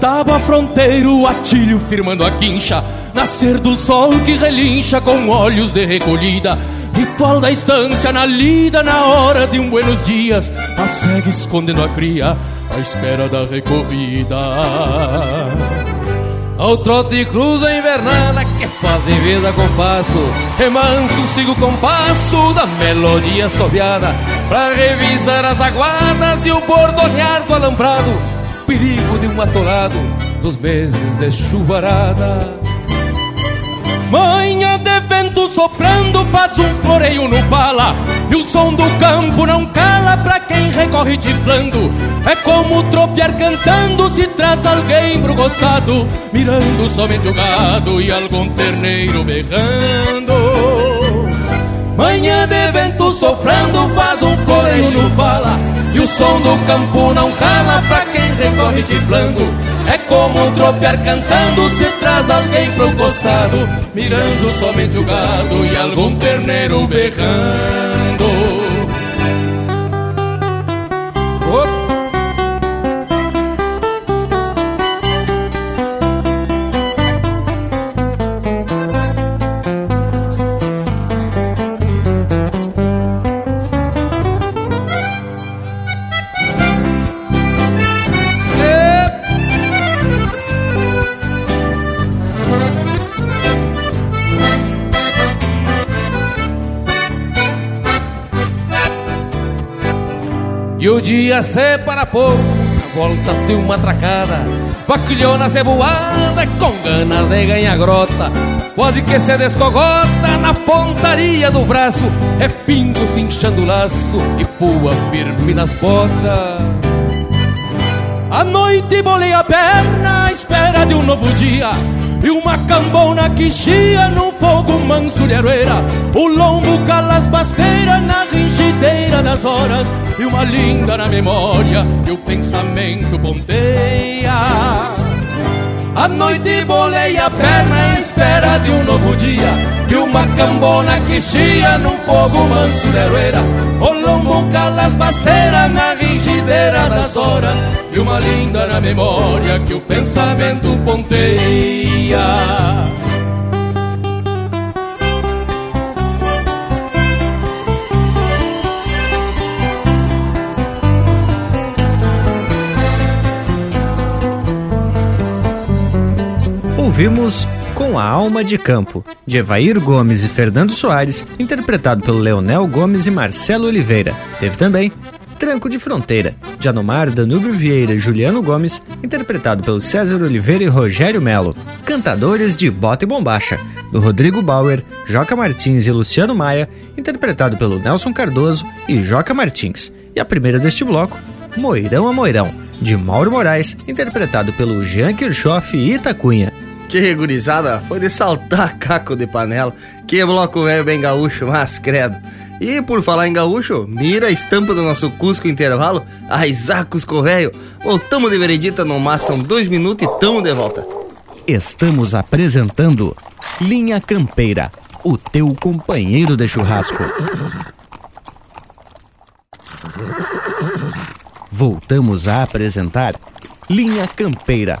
Tábua fronteiro, atilho firmando a quincha. Nascer do sol que relincha com olhos de recolhida. Ritual da estância na lida na hora de um buenos dias. A cega escondendo a cria à espera da recorrida. Ao trote cruza invernada que fazem vez a compasso Remanso sigo o compasso da melodia assobiada. Pra revisar as aguadas e o bordonear do alambrado perigo de um atolado nos meses de chuvarada. Manhã de vento soprando faz um floreio no pala E o som do campo não cala pra quem recorre tiflando É como tropear cantando se traz alguém pro costado Mirando somente o gado e algum terneiro berrando Manhã de vento soprando faz um floreio no pala e o som do campo não cala pra quem recorre tiflando. É como tropear cantando se traz alguém pro costado Mirando somente o gado e algum terneiro berrando dia separa pouco, voltas de uma tracada Vaquilhona ceboada com ganas de ganhar grota Quase que se descogota na pontaria do braço É pingo cinchando o laço e pua firme nas botas. A noite bolei a perna à espera de um novo dia e uma cambona que chia num fogo manso de O lombo cala as basteiras na ringideira das horas E uma linda na memória que o pensamento ponteia. A noite bolei a perna à espera de um novo dia E uma cambona que chia num fogo manso de aroeira. O lombo cala as basteiras na ringideira das horas E uma linda na memória que o pensamento ponteia Ouvimos Com a Alma de Campo, de Evair Gomes e Fernando Soares, interpretado pelo Leonel Gomes e Marcelo Oliveira. Teve também Tranco de Fronteira, de Anomar, Danúbio Vieira e Juliano Gomes, interpretado pelo César Oliveira e Rogério Melo. Cantadores de Bota e Bombacha, do Rodrigo Bauer, Joca Martins e Luciano Maia, interpretado pelo Nelson Cardoso e Joca Martins. E a primeira deste bloco, Moirão a Moirão, de Mauro Moraes, interpretado pelo Jean Kirchhoff e Itacunha. Que gurizada, foi de saltar caco de panela. Que bloco velho bem gaúcho, mas credo. E por falar em gaúcho, mira a estampa do nosso Cusco Intervalo, a Isacos Correio. Voltamos de veredita no são dois minutos e tamo de volta. Estamos apresentando Linha Campeira, o teu companheiro de churrasco. Voltamos a apresentar Linha Campeira,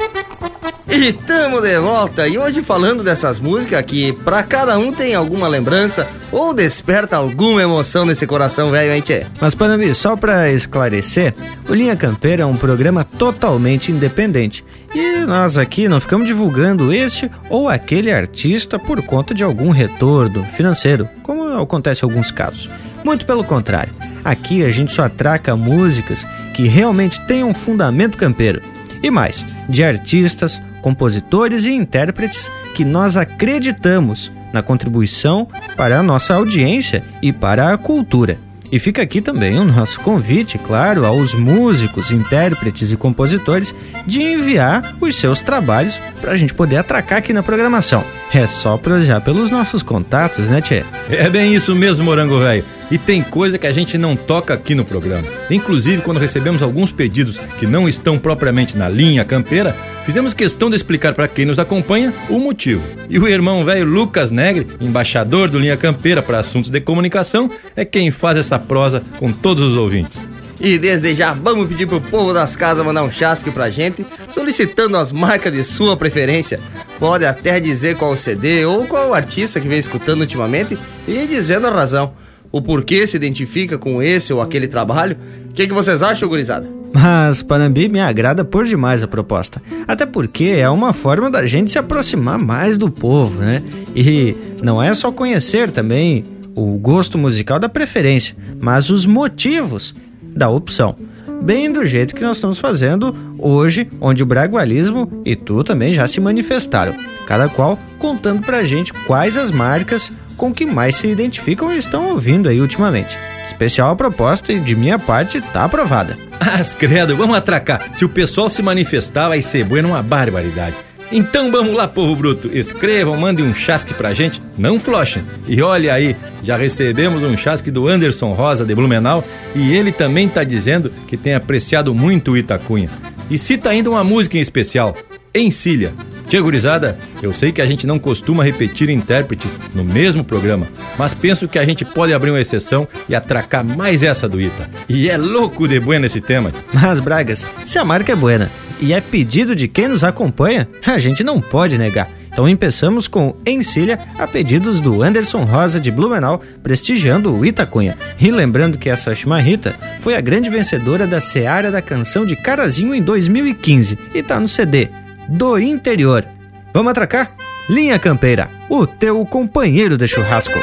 E tamo de volta, e hoje falando dessas músicas que pra cada um tem alguma lembrança ou desperta alguma emoção nesse coração velho, hein, tchê? Mas, Panambi, só pra esclarecer, o Linha Campeira é um programa totalmente independente. E nós aqui não ficamos divulgando este ou aquele artista por conta de algum retorno financeiro, como acontece em alguns casos. Muito pelo contrário, aqui a gente só atraca músicas que realmente têm um fundamento campeiro. E mais, de artistas, compositores e intérpretes que nós acreditamos na contribuição para a nossa audiência e para a cultura. E fica aqui também o nosso convite, claro, aos músicos, intérpretes e compositores de enviar os seus trabalhos para a gente poder atracar aqui na programação. É só projar pelos nossos contatos, né, Tchê? É bem isso mesmo, Morango Velho. E tem coisa que a gente não toca aqui no programa. Inclusive, quando recebemos alguns pedidos que não estão propriamente na linha campeira, fizemos questão de explicar para quem nos acompanha o motivo. E o irmão velho Lucas Negre, embaixador do Linha Campeira para assuntos de comunicação, é quem faz essa prosa com todos os ouvintes. E desde já vamos pedir pro povo das casas mandar um chasque pra gente, solicitando as marcas de sua preferência. Pode até dizer qual CD ou qual artista que vem escutando ultimamente e dizendo a razão. O porquê se identifica com esse ou aquele trabalho. O que, que vocês acham, gurizada? Mas Panambi me agrada por demais a proposta. Até porque é uma forma da gente se aproximar mais do povo, né? E não é só conhecer também o gosto musical da preferência, mas os motivos da opção. Bem do jeito que nós estamos fazendo hoje, onde o bragualismo e tu também já se manifestaram, cada qual contando pra gente quais as marcas com que mais se identificam e estão ouvindo aí ultimamente. Especial proposta e de minha parte tá aprovada. As credo, vamos atracar. Se o pessoal se manifestar, vai ser bueno uma barbaridade. Então vamos lá, povo bruto. Escrevam, mandem um chasque pra gente, não flochem. E olha aí, já recebemos um chasque do Anderson Rosa de Blumenau e ele também tá dizendo que tem apreciado muito o Itacunha. E cita ainda uma música em especial, Encilha. Tia gurizada, eu sei que a gente não costuma repetir intérpretes no mesmo programa, mas penso que a gente pode abrir uma exceção e atracar mais essa do Ita. E é louco de bueno esse tema. Mas, Bragas, se a marca é buena e é pedido de quem nos acompanha, a gente não pode negar. Então empeçamos com Encilha a pedidos do Anderson Rosa de Blumenau, prestigiando o Itacunha. E lembrando que essa chimarrita foi a grande vencedora da Seara da Canção de Carazinho em 2015 e tá no CD do interior. Vamos atracar? Linha Campeira, o teu companheiro de churrasco.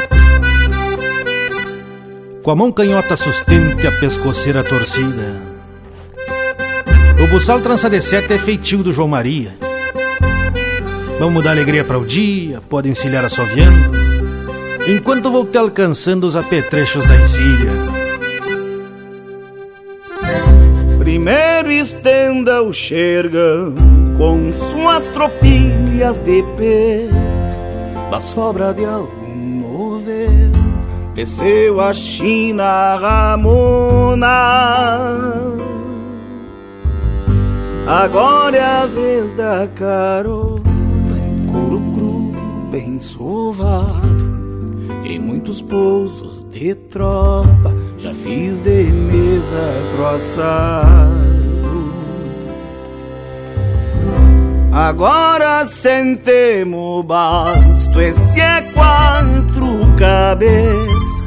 Com a mão canhota sustente a pescoceira torcida. O buçal trança de sete é feitio do João Maria. Vamos dar alegria para o dia, pode encilhar assoviando, enquanto vou te alcançando os apetrechos da encilha. Primeiro estenda o xergão com suas tropilhas de pé da sobra de algum novel desceu a China Ramona. Agora é a vez da carona couro cru bem sovado em muitos pousos de tropa já fiz de mesa grossa Agora sentemos basto, esse é quatro cabeças.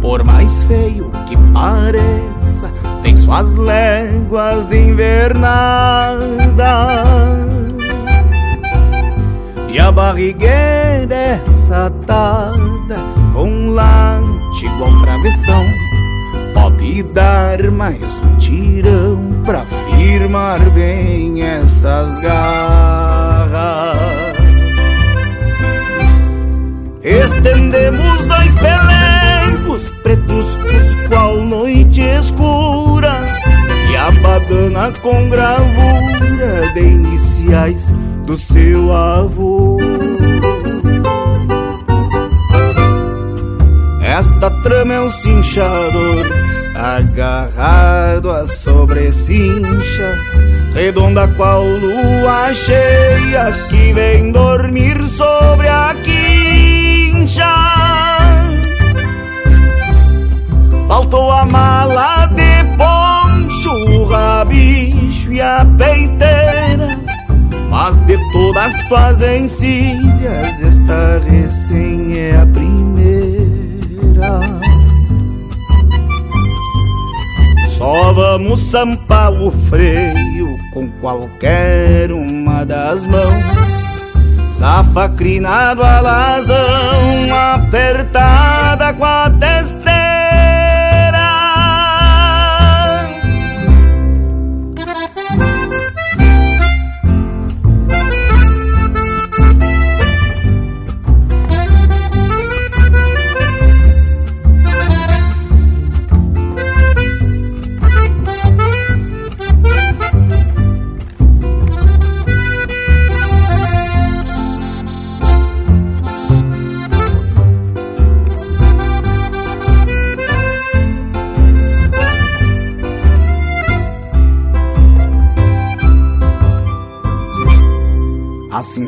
Por mais feio que pareça, tem suas léguas de invernada. E a barrigueira é satada com late igual travessão. Pode dar mais um tirão pra firmar bem essas garras. Estendemos dois pelegos pretos qual noite escura e a badana com gravura de iniciais do seu avô. Cinchador agarrado à sobrecincha, redonda qual lua cheia que vem dormir sobre a quincha. Faltou a mala de poncho, o rabicho e a peiteira, mas de todas tuas encilhas, esta recém é a primeira. Só vamos sampar o freio com qualquer uma das mãos. Safa crinado alazão, apertada com a testa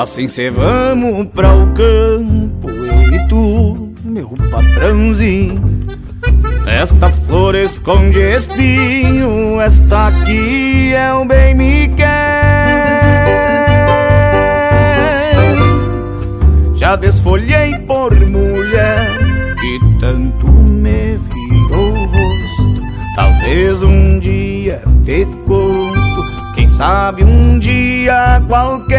Assim cê vamos pra o campo, eu e tu, meu patrãozinho. Esta flor esconde espinho, esta aqui é o bem me quer. Já desfolhei por mulher que tanto me virou o rosto. Talvez um dia te sabe um dia qualquer.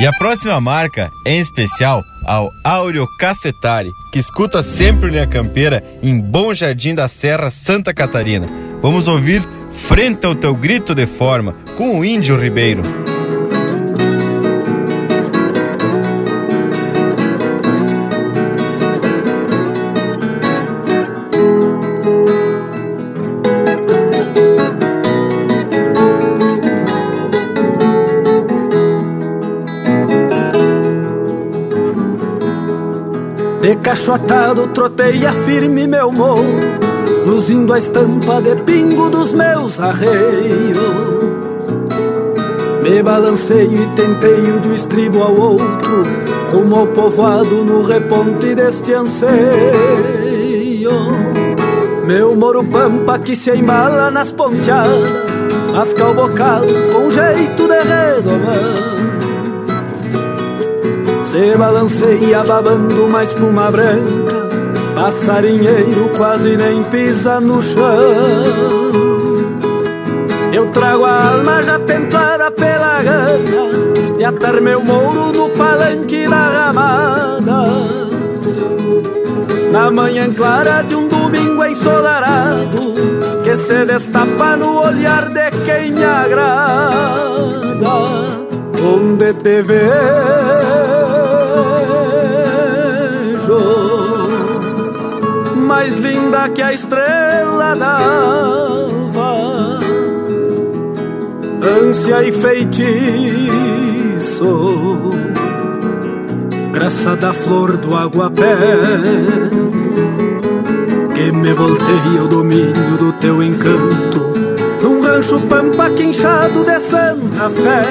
E a próxima marca é em especial ao Áureo Cacetari, que escuta sempre Linha Campeira em Bom Jardim da Serra, Santa Catarina. Vamos ouvir Frente ao Teu Grito de Forma, com o Índio Ribeiro. De cacho atado troteia firme meu morro Luzindo a estampa de pingo dos meus arreios Me balanceio e tenteio do estribo ao outro Rumo ao povoado no reponte deste anseio. Meu moro pampa que se embala nas ponteadas Masca o bocal com jeito de redomão se balanceia babando uma espuma branca Passarinheiro quase nem pisa no chão Eu trago a alma já templada pela gana E atar meu mouro no palanque da ramada. Na manhã clara de um domingo ensolarado Que se destapa no olhar de quem me agrada. Onde te vejo mais linda que a estrela d'alva, ânsia e feitiço, graça da flor do aguapé, que me voltei ao domínio do teu encanto. Num rancho pampa quinchado de Santa Fé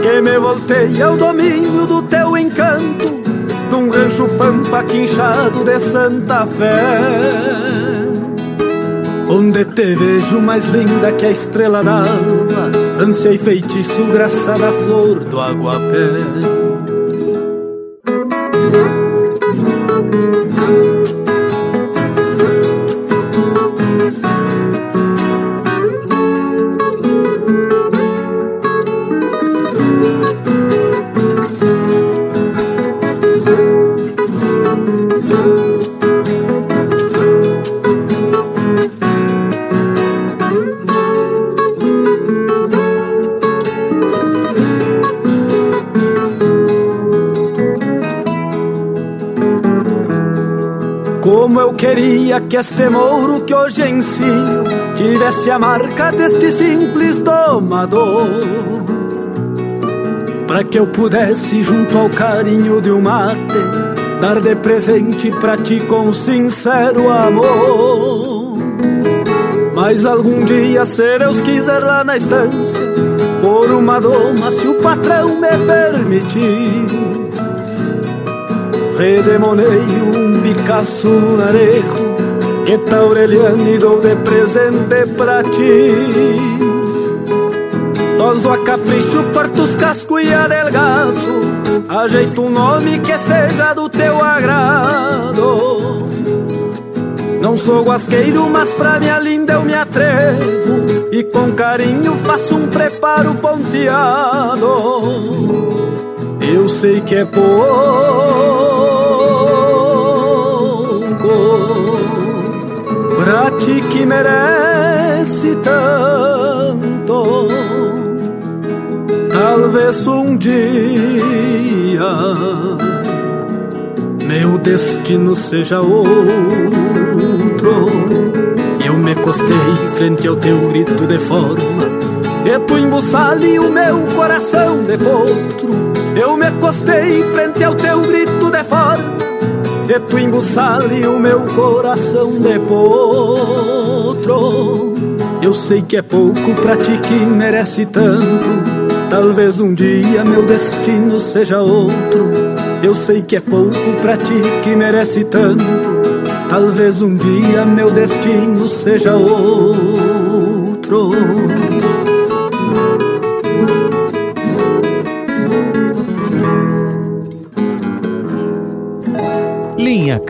Que me voltei ao domínio do teu encanto. Num rancho pampa quinchado de Santa Fé Onde te vejo mais linda que a estrela d'alva E feitiço, graça da flor do aguapé que este mouro que hoje ensino tivesse a marca deste simples domador. Para que eu pudesse, junto ao carinho de um mate, dar de presente pra ti com sincero amor. Mas algum dia, se Deus quiser lá na estância, por uma doma, se o patrão me permitir, redemoneio um Picasso lunarejo que Aureliano e dou de presente pra ti. Toso a capricho, corto os cascos e adelgaço, ajeito um nome que seja do teu agrado. Não sou guasqueiro, mas pra minha linda eu me atrevo E com carinho faço um preparo ponteado Eu sei que é pouco Pra ti que merece tanto Talvez um dia meu destino seja outro. Eu me costei frente ao teu grito de forma, e tu embuçale o meu coração de potro. Eu me costei frente ao teu grito de forma, e tu embuçale o meu coração de potro. Eu sei que é pouco pra ti que merece tanto. Talvez um dia meu destino seja outro. Eu sei que é pouco pra ti que merece tanto. Talvez um dia meu destino seja outro.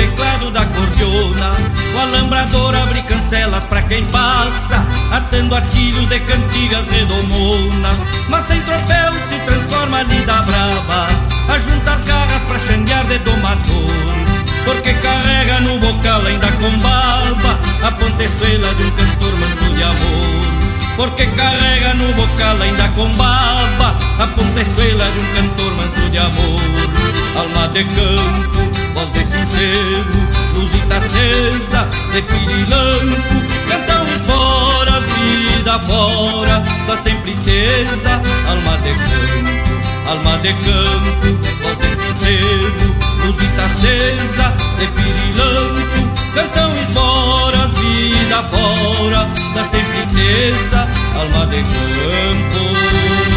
Teclado da cordiona O alambrador abre cancelas pra quem passa Atando artilhos de cantigas redomonas. Mas sem tropel se transforma lida brava Ajunta as garras pra xanguear de domador. Porque carrega no bocal ainda com barba A pontezuela de um cantor manso de amor porque carrega no bocal ainda com baba A pontezuela de um cantor manso de amor. Alma de campo, voz de sincero Luzita acesa, de pirilampo Cantam esporas, vida fora Tá sempre tesa, alma de campo Alma de campo, voz de sincero Luzita acesa, de pirilampo Cantam esporas, vida fora Da sempliteza, alma de campo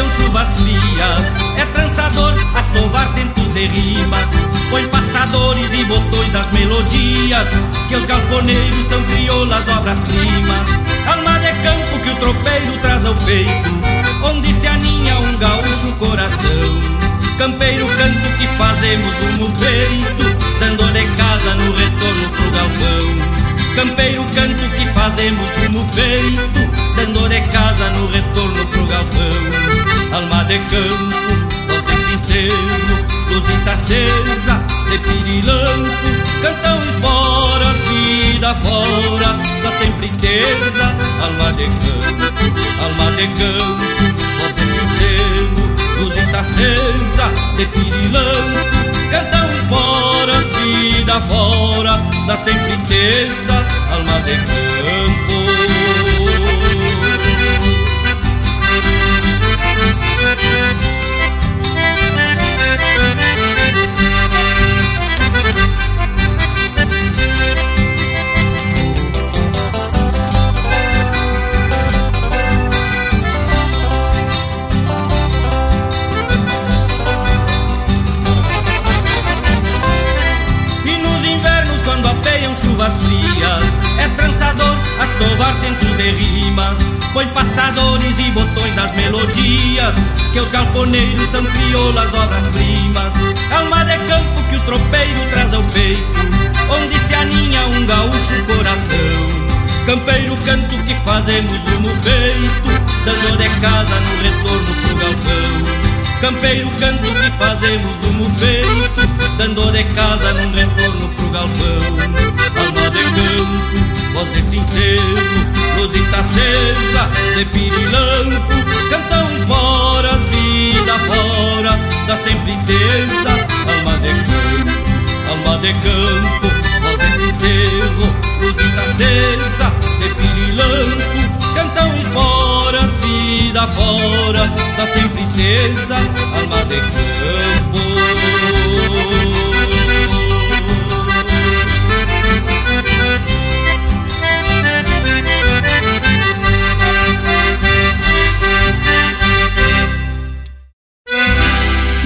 apeiam chuvas frias É trançador a sovar tentos de rimas Põe passadores e botões das melodias Que os galponeiros são crioulas obras-primas Alma de campo que o tropeiro traz ao peito Onde se aninha um gaúcho coração. Campeiro canto que fazemos do movimento Dando de casa no retorno pro galpão Campeiro canto que fazemos rumo feito Dando de casa no retorno pro galpão. Alma de campo, voz de sincero Luzita acesa, de pirilampo Cantam esporas, vida fora Da sempliteza Alma de campo, alma de campo Voz de sincero, luzita acesa De pirilampo Cantam esporas, vida fora Da sempliteza Alma de campo melodias Que os galponeiros são crioulas, obras-primas Alma de campo que o tropeiro traz ao peito Onde se aninha um gaúcho coração. Campeiro canto que fazemos rumo feito Dando de casa no retorno pro galpão. Campeiro canto que fazemos rumo feito Dando de casa num retorno pro galpão. Alma de campo, voz de sincero Luzita acesa de pirilampo Cantam esporas, vida fora Da sempre intesa Alma de campo, alma de campo Voz de sincero, luzita acesa de pirilampo. Cantam esporas, vida fora Da sempre intesa Alma de campo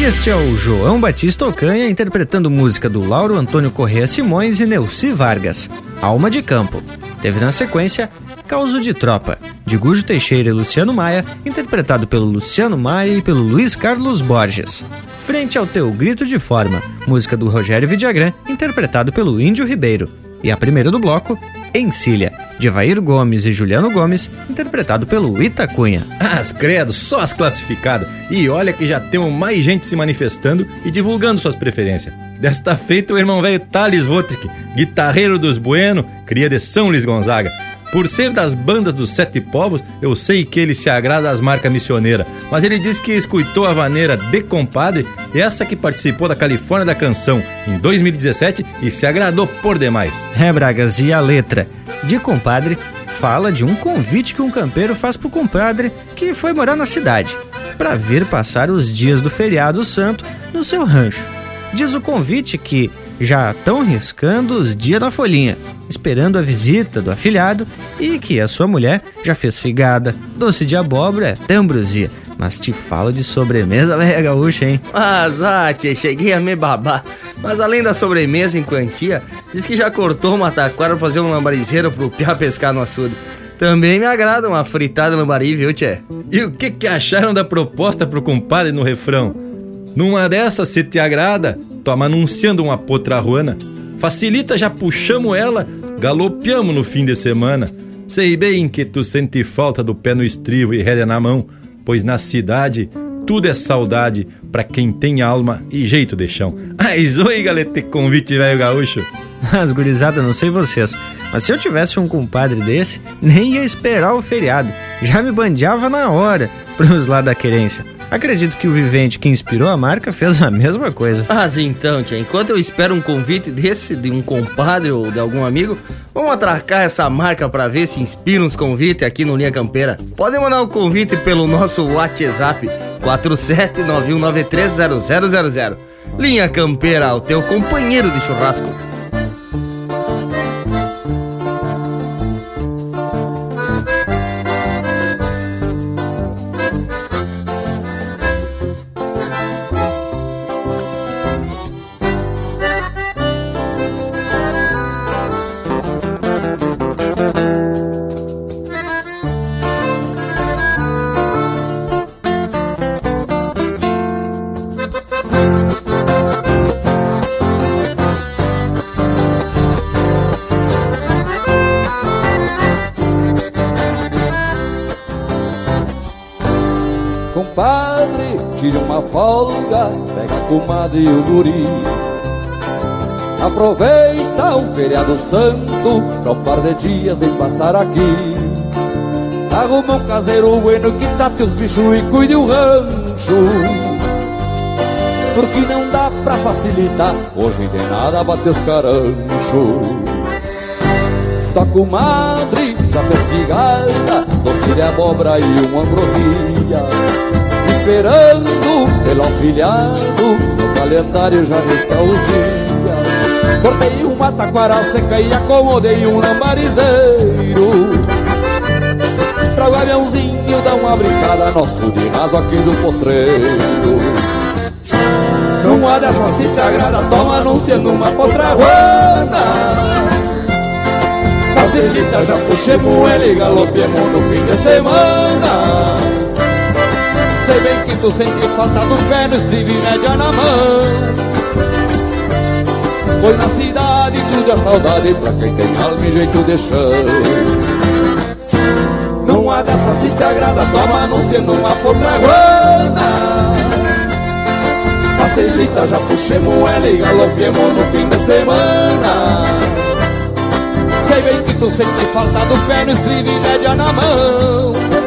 este é o João Batista Ocanha interpretando música do Lauro Antônio Correa Simões e Neuci Vargas, Alma de Campo. Teve na sequência Causo de Tropa, de Gujo Teixeira e Luciano Maia, interpretado pelo Luciano Maia e pelo Luiz Carlos Borges. Frente ao Teu Grito de Forma, música do Rogério Vidagrã, interpretado pelo Índio Ribeiro. E a primeira do bloco, Encilha, de Vair Gomes e Juliano Gomes, interpretado pelo Itacunha. As credo, só as classificadas. E olha que já temos mais gente se manifestando e divulgando suas preferências. Desta feita o irmão velho Thales Votrick, guitarreiro dos Bueno, cria de São Luís Gonzaga. Por ser das bandas dos Sete Povos, eu sei que ele se agrada às marcas missioneiras, mas ele diz que escutou a vaneira de Compadre, essa que participou da Califórnia da Canção em 2017 e se agradou por demais. É, Bragas, e a letra de Compadre fala de um convite que um campeiro faz pro compadre que foi morar na cidade, para vir passar os dias do feriado santo no seu rancho. Diz o convite que já estão riscando os dias na folhinha, esperando a visita do afilhado e que a sua mulher já fez figada, doce de abóbora até ambrosia. Mas te falo de sobremesa, velha gaúcha, hein? Mas, ah, tia, cheguei a me babar. Mas além da sobremesa em quantia, diz que já cortou uma taquara pra fazer um lambarizeiro pro piá pescar no açude. Também me agrada uma fritada lambari, viu, tchê? E o que que acharam da proposta pro compadre no refrão? Numa dessas, se te agrada, toma anunciando uma potra ruana. Facilita, já puxamos ela, galopeamos no fim de semana. Sei bem que tu sente falta do pé no estribo e rédea na mão, pois na cidade tudo é saudade pra quem tem alma e jeito de chão. Mas oi, galete, convite velho gaúcho. As gurizadas, não sei vocês, mas se eu tivesse um compadre desse, nem ia esperar o feriado. Já me bandeava na hora pros lá da querência. Acredito que o vivente que inspirou a marca fez a mesma coisa. Mas então, tia, enquanto eu espero um convite desse, de um compadre ou de algum amigo, vamos atracar essa marca pra ver se inspira uns convites aqui no Linha Campeira. Podem mandar o um convite pelo nosso WhatsApp 4791930000. Linha Campeira, o teu companheiro de churrasco. A comadre e o guri. Aproveita o feriado santo pra um par de dias em passar aqui. Arruma um caseiro bueno que trate os bichos e cuide o rancho. Porque não dá pra facilitar, hoje de nada bater os caranchos. Tua comadre já fez figada, doce de abóbora e uma ambrosia. Esperando pelo afilhado, no calendário já está os dias. Cortei uma taquara seca e acomodei um lambarizeiro. Pra o aviãozinho dar uma brincada, nosso de raso aqui do potreiro. Numa dessas se te agrada, toma anunciando uma potraguana Facilita, já puxemos ele galopemos no fim de semana Sei bem que tu sente falta do pé no estribo e média na mão. Pois na cidade tudo é saudade pra quem tem alma e jeito de chão. Não há dessa se te agrada, toma não sendo uma potraguana Facilita, já puxemos ela e galopemos no fim de semana. Sei bem que tu sente falta do pé no estribo e média na mão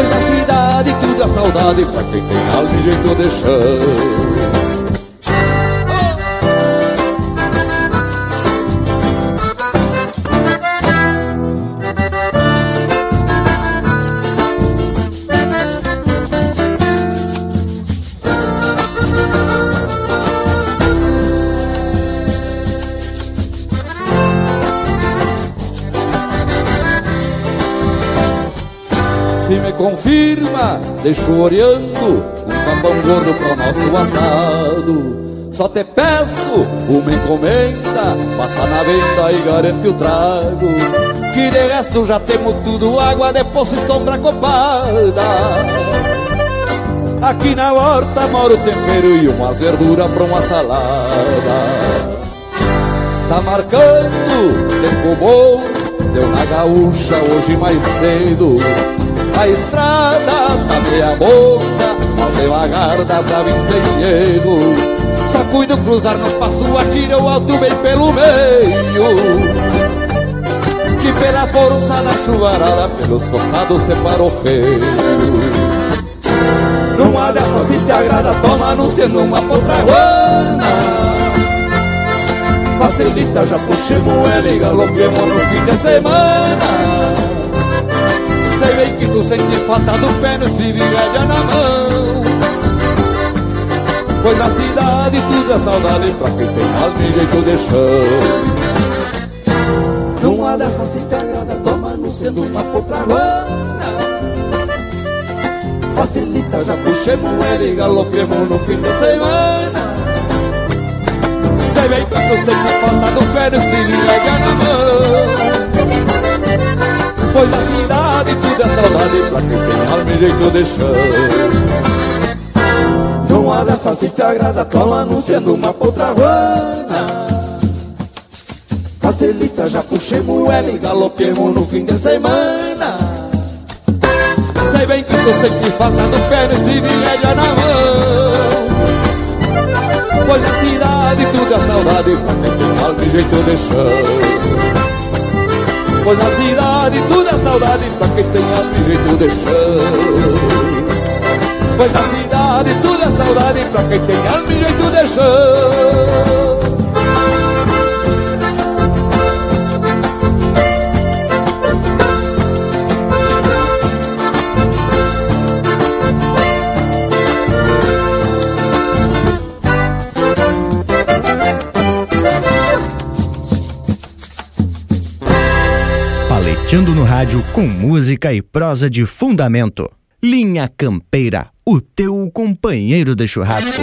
Pois a cidade tudo é saudade pra quem tem alma e jeito de chão confirma, deixo oreando um cambão gordo pro nosso assado. Só te peço uma encomenda, passa na venda e garante o trago. Que de resto já temos tudo, água de poço e sombra copada. Aqui na horta mora o tempero e uma verdura pra uma salada. Tá marcando, tempo bom, deu na gaúcha hoje mais cedo. A meia boca, mas devagar dá pra vir sem cuido cruzar no passo, atira o alto bem pelo meio. Que pela força da chuvarada, pelos costados separou feio. Numa dessas se te agrada, toma anunciando uma potraguana. Facilita, já puxemos ele e galopemos no fim de semana sei que tu sente falta do pé no rédea na mão. Pois na cidade tudo é saudade pra quem tem alma e jeito de chão. Numa dessas se toma no sendo uma potraguana Facilita, já puxemos ele e galopemos no fim de semana. Sei bem que tu sente falta do pé no rédea na mão Pois na cidade tudo é saudade Pra quem tem alma e jeito de chão. Não há dessa se te agrada Cola anunciando uma potraguana Facilita, já puxemos ela e galopemos no fim de semana. Sei bem que tu sente falta do pé no estribo e na mão. Pois na cidade tudo é saudade Pra quem tem alma e jeito de chão Pois na cidade tudo é saudade pra quem tem alma e jeito de chão Pois na cidade tudo é saudade pra quem tem alma e jeito de chão rádio com música e prosa de fundamento. Linha Campeira, o teu companheiro de churrasco.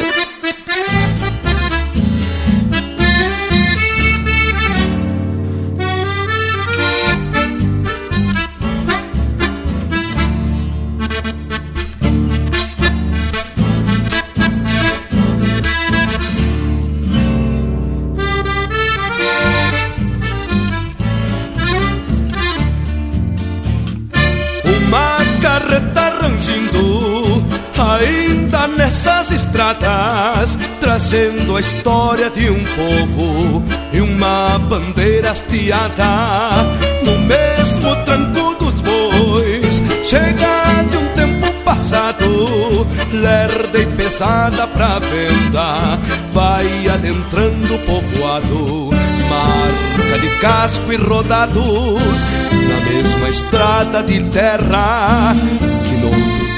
Trazendo a história de um povo e uma bandeira hasteada no mesmo tranco dos bois. Chega de um tempo passado, lerda e pesada pra venda, vai adentrando o povoado, marca de casco e rodados, na mesma estrada de terra que no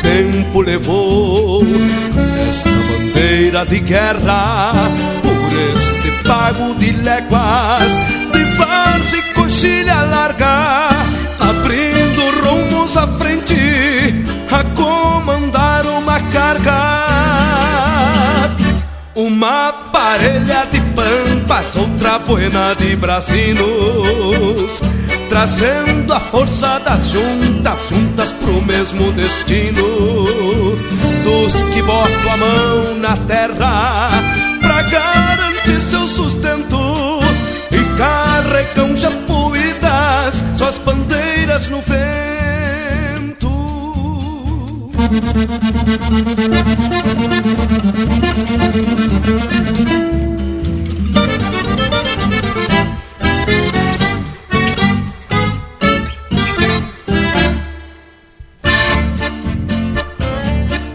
tempo levou esta bandeira de guerra por este pago de léguas de farsa e coxilha larga abrindo rumos à frente a comandar uma carga. Uma parelha de pampas outra buena de brasinos Trazendo a força das juntas, juntas pro mesmo destino Dos que botam a mão na terra Pra garantir seu sustento. E carregam japuídas Suas bandeiras no vento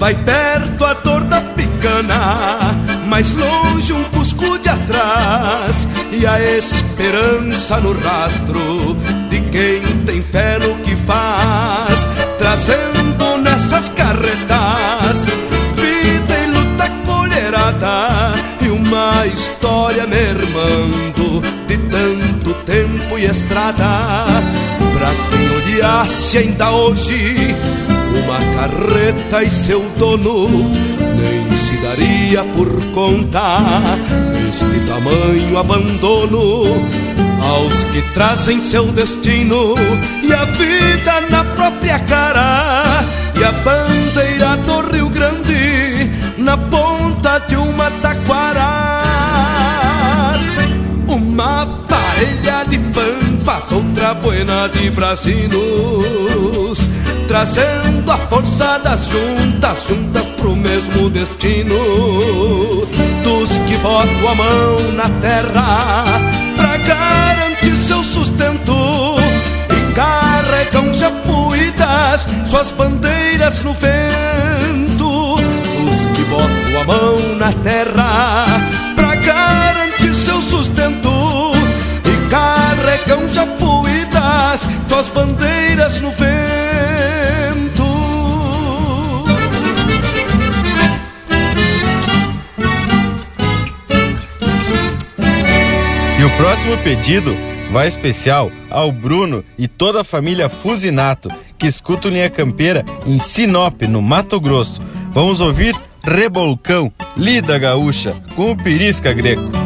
Vai perto a dor da picana, mais longe um cusco de atrás e a esperança no rastro de quem tem fé no que faz, trazendo nessas carretas vida e luta colherada e uma história mermando de tanto tempo e estrada. Pra quem olhasse ainda hoje uma carreta e seu dono nem se daria por conta este tamanho abandono aos que trazem seu destino e a vida na própria cara e a bandeira do Rio Grande na ponta de uma taquara. Uma parelha de pampas outra buena de brasinos trazendo a força das juntas, juntas pro mesmo destino. Dos que botam a mão na terra pra garantir seu sustento e carregam japuídas, suas bandeiras no vento. Dos que botam a mão na terra pra garantir seu sustento e carregam suas bandeiras no vento. E o próximo pedido vai especial ao Bruno e toda a família Fusinato, que escuta o Linha Campeira em Sinop, no Mato Grosso. Vamos ouvir Rebolcão, Lida Gaúcha, com o Pirisca Greco.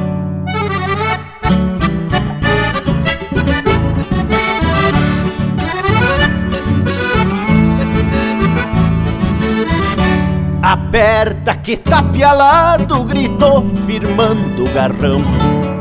Aperta que tá pialado, gritou, firmando o garrão.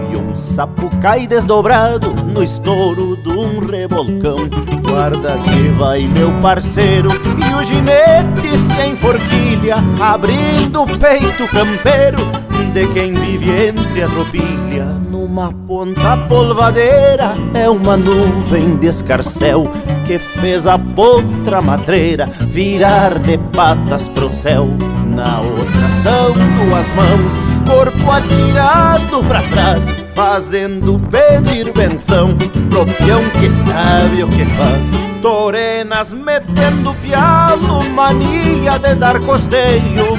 E um sapo cai desdobrado no estouro de um revolcão. Guarda que vai meu parceiro, e o ginete se enforquilha, abrindo o peito campeiro de quem vive entre a tropilha. Numa ponta polvadeira é uma nuvem de escarcel que fez a potra matreira virar de patas pro céu. Na outra são duas mãos, corpo atirado pra trás, fazendo pedir benção pro peão que sabe o que faz. Torenas metendo pialo, mania de dar costeio,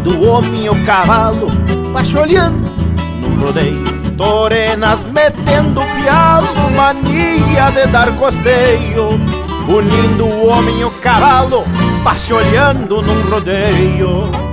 unindo o homem e o cavalo, pacholhando num rodeio. Torenas metendo pialo, mania de dar costeio, unindo o homem e o cavalo, pacholhando num rodeio.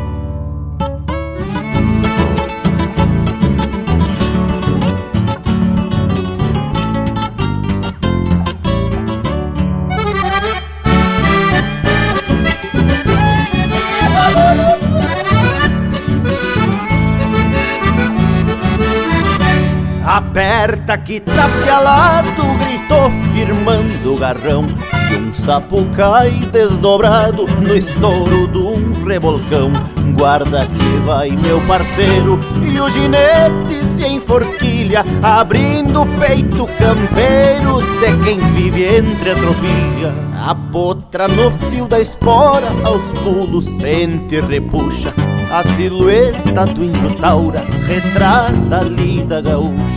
Aperta que tá pialado, gritou firmando o garrão. E um sapo cai desdobrado no estouro de um revolcão. Guarda que vai meu parceiro e o ginete se enforquilha Abrindo o peito campeiro de quem vive entre a tropilha. A potra no fio da espora aos pulos sente e repuxa. A silhueta do índio taura retrata a lida gaúcha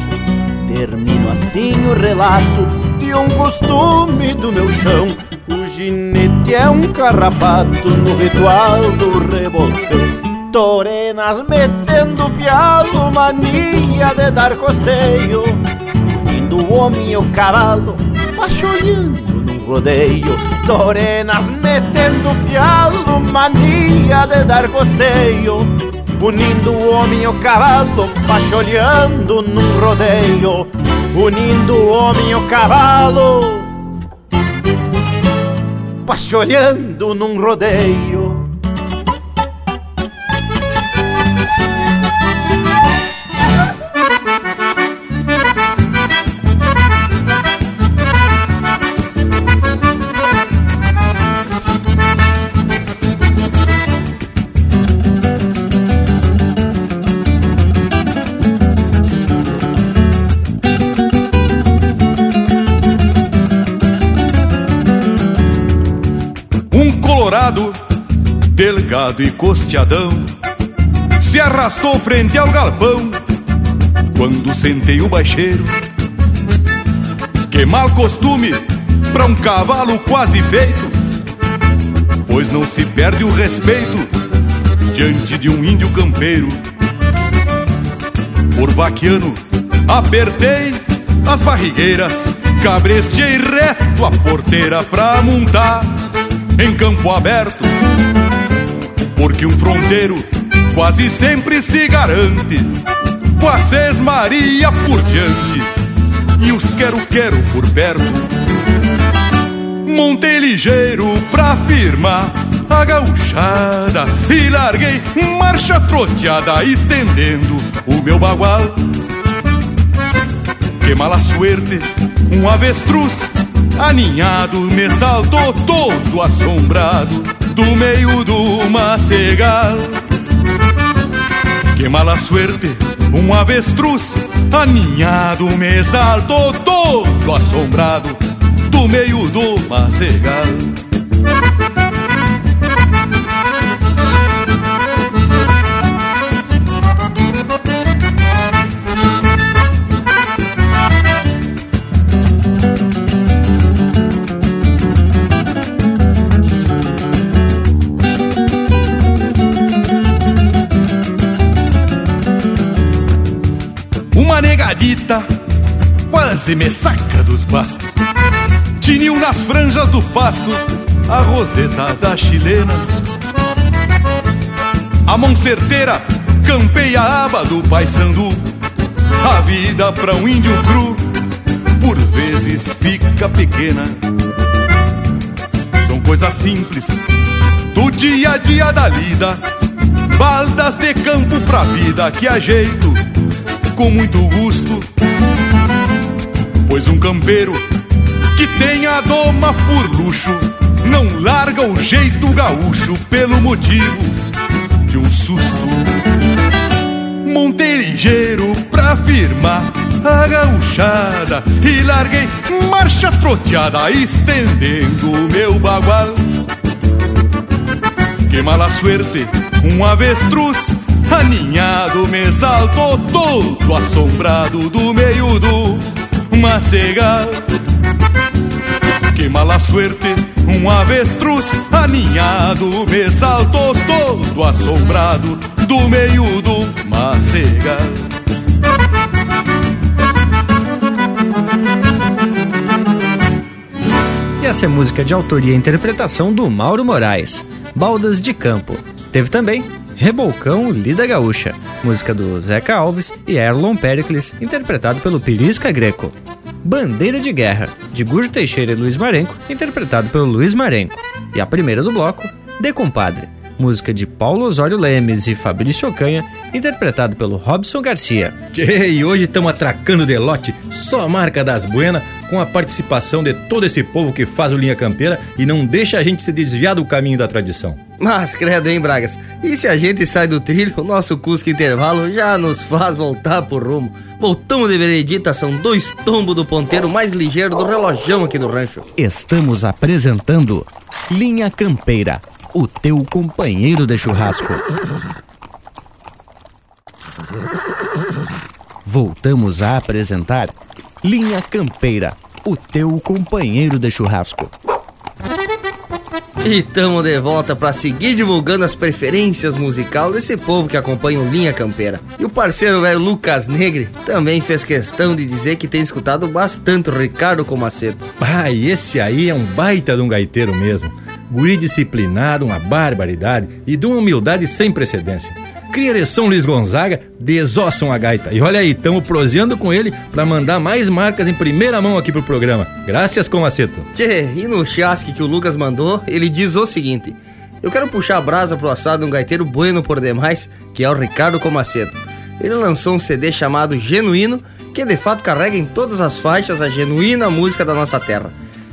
Termino assim o relato de um costume do meu chão. O ginete é um carrapato no ritual do revoltão Torenas metendo pialo, mania de dar costeio. Unindo o homem e o cavalo, pacholhando num rodeio. Torenas metendo pialo, mania de dar costeio Unindo o homem e o cavalo, pacholhando num rodeio. Unindo o homem e o cavalo, pacholhando num rodeio. E costeadão, se arrastou frente ao galpão quando sentei o baixeiro. Que mal costume para um cavalo quase feito, pois não se perde o respeito diante de um índio campeiro. Por vaquiano, apertei as barrigueiras, cabrestei reto a porteira pra montar em campo aberto porque um fronteiro quase sempre se garante com a sesmaria por diante e os quero-quero por perto. Montei ligeiro pra firmar a gauchada e larguei marcha troteada estendendo o meu bagual. Que mala suerte, um avestruz aninhado me saltou todo assombrado do meio do macegal. Que mala suerte, um avestruz aninhado me saltou todo assombrado do meio do macegal. Quase me saca dos bastos. Tinil nas franjas do pasto, a roseta das chilenas. A mão certeira campeia a aba do paisandu. A vida pra um índio cru, por vezes fica pequena. São coisas simples do dia a dia da lida. Baldas de campo pra vida que ajeito com muito gosto. Pois um campeiro que tem a doma por luxo não larga o jeito gaúcho pelo motivo de um susto. Montei ligeiro pra firmar a gauchada e larguei marcha troteada estendendo o meu bagual. Que mala suerte, um avestruz Aninhado me saltou todo assombrado do meio do macegal Que mala suerte, um avestruz aninhado me saltou todo assombrado do meio do macegal E essa é música de autoria e interpretação do Mauro Moraes, Baldas de Campo. Teve também Rebolcão Lida Gaúcha, música do Zeca Alves e Erlon Pericles, interpretado pelo Pirisca Greco. Bandeira de Guerra, de Gujo Teixeira e Luiz Marenco, interpretado pelo Luiz Marenco. E a primeira do bloco, De Compadre, música de Paulo Osório Lemes e Fabrício Canha, interpretado pelo Robson Garcia. E hoje estamos atracando de lote, só a marca das buenas, com a participação de todo esse povo que faz o Linha Campeira e não deixa a gente se desviar do caminho da tradição. Mas credo, hein, Bragas? E se a gente sai do trilho, o nosso Cusco Intervalo já nos faz voltar pro rumo. Voltamos de veredita, são dois tombos do ponteiro mais ligeiro do relojão aqui do rancho. Estamos apresentando Linha Campeira, o teu companheiro de churrasco. Voltamos a apresentar Linha Campeira, o teu companheiro de churrasco. E tamo de volta para seguir divulgando as preferências musical desse povo que acompanha o Linha Campeira. E o parceiro velho Lucas Negre também fez questão de dizer que tem escutado bastante o Ricardo Comaceto. Ah, e esse aí é um baita de um gaiteiro mesmo. Guri disciplinado, uma barbaridade e de uma humildade sem precedência. cria Luís Gonzaga, desossam a gaita. E olha aí, estamos proseando com ele para mandar mais marcas em primeira mão aqui pro programa. Graças, Comaceto. Tchê, e no chasque que o Lucas mandou, ele diz o seguinte: Eu quero puxar a brasa pro assado de um gaiteiro bueno por demais, que é o Ricardo Comaceto. Ele lançou um CD chamado Genuíno, que de fato carrega em todas as faixas a genuína música da nossa terra.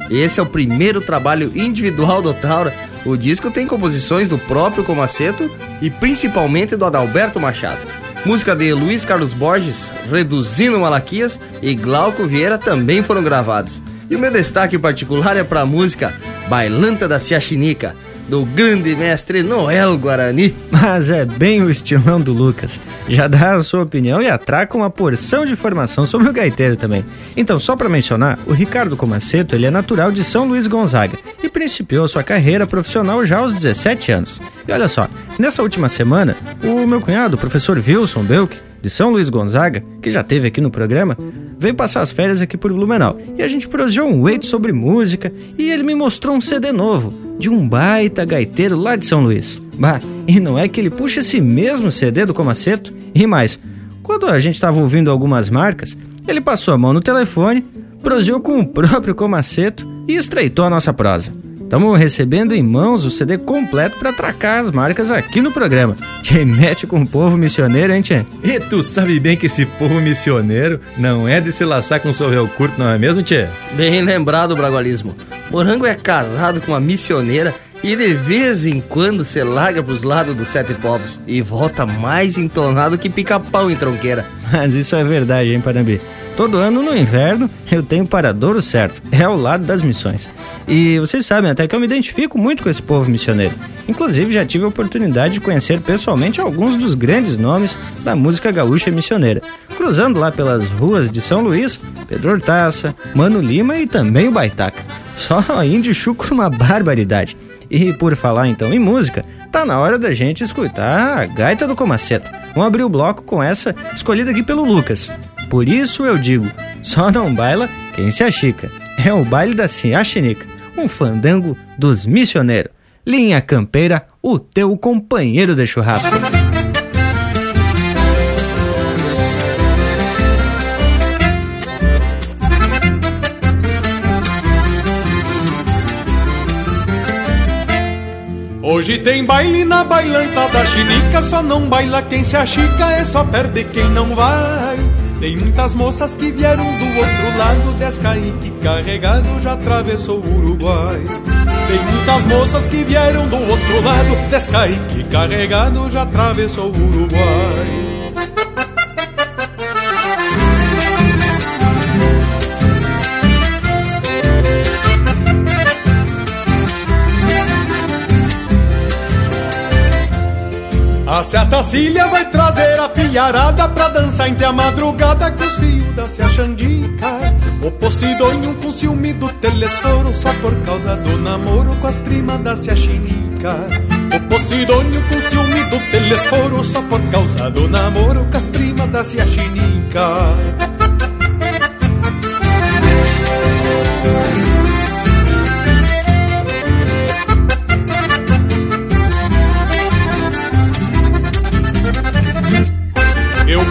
Esse é o primeiro trabalho individual do Taura. O disco tem composições do próprio Comaceto e principalmente do Adalberto Machado. Música de Luiz Carlos Borges, Reduzindo Malaquias e Glauco Vieira também foram gravados. E o meu destaque particular é para a música Bailanta da Ciaxinica, do grande mestre Noel Guarani. Mas é bem o estilão do Lucas. Já dá a sua opinião e atraca uma porção de informação sobre o gaiteiro também. Então, só para mencionar, o Ricardo Comaceto ele é natural de São Luís Gonzaga e principiou sua carreira profissional já aos 17 anos. E olha só, nessa última semana, o meu cunhado, o professor Wilson Belk, de São Luís Gonzaga, que já teve aqui no programa, veio passar as férias aqui por Blumenau. E a gente proseou um wait sobre música e ele me mostrou um CD novo, de um baita gaiteiro lá de São Luís. Bah, e não é que ele puxa esse mesmo CD do Comaceto? E mais, quando a gente estava ouvindo algumas marcas, ele passou a mão no telefone, proseou com o próprio Comaceto e estreitou a nossa prosa. Estamos recebendo em mãos o CD completo para atracar as marcas aqui no programa. Te mete com o povo missioneiro, hein, Tchê? E tu sabe bem que esse povo missioneiro não é de se laçar com sorvel curto, não é mesmo, Tchê? Bem lembrado, Bragualismo. Morango é casado com uma missioneira e de vez em quando se larga pros lados dos sete povos e volta mais entonado que pica-pau em tronqueira. Mas isso é verdade, hein, Panambi? Todo ano no inverno eu tenho paradouro certo, é ao lado das missões. E vocês sabem até que eu me identifico muito com esse povo missioneiro. Inclusive já tive a oportunidade de conhecer pessoalmente alguns dos grandes nomes da música gaúcha missioneira, cruzando lá pelas ruas de São Luís, Pedro Hortaça, Mano Lima e também o Baitaca. Só índio chuco uma barbaridade. E por falar então em música, tá na hora da gente escutar a gaita do Comaceta. Vamos abrir o bloco com essa escolhida aqui pelo Lucas. Por isso eu digo, só não baila quem se achica. É o baile da Ciaxinica, um fandango dos missioneiros. Linha Campeira, o teu companheiro de churrasco. Hoje tem baile na bailanta da chinica, só não baila quem se achica, é só perde quem não vai. Tem muitas moças que vieram do outro lado, Descaíque carregado já atravessou o Uruguai. Tem muitas moças que vieram do outro lado, Descaíque carregado já atravessou o Uruguai. A Ciatacília vai trazer a filharada pra dançar entre a madrugada com os fios da Cia Xandica. O Posidônio com ciúme do telesforo só por causa do namoro com as primas da Cia Chinica. O Posidônio com ciúme do telesforo só por causa do namoro com as primas da Cia Chinica.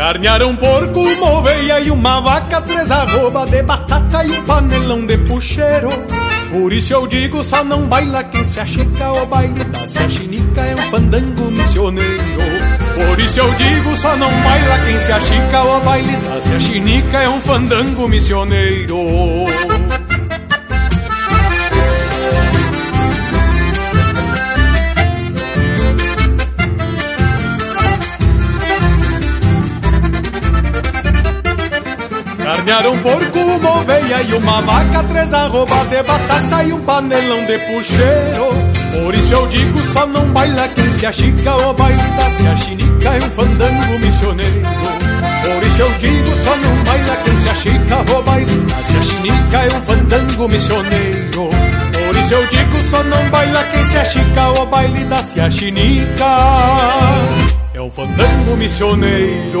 Carnearam um porco, uma oveia e uma vaca, três arroba de batata e um panelão de puxeiro. Por isso eu digo, só não baila quem se achica, o baile da chinica é um fandango missioneiro. Por isso eu digo, só não baila quem se achica, o baile da chinica é um fandango missioneiro. Carnearam um porco, uma oveia e uma vaca, três arroba de batata e um panelão de puxeiro. Por isso eu digo, só não baila quem se achica O baile da se achinica é um fandango missioneiro. Por isso eu digo, só não baila quem se achica O baile da se achinica é um fandango missioneiro. Por isso eu digo, só não baila quem se achica O baile da se achinica é um fandango missioneiro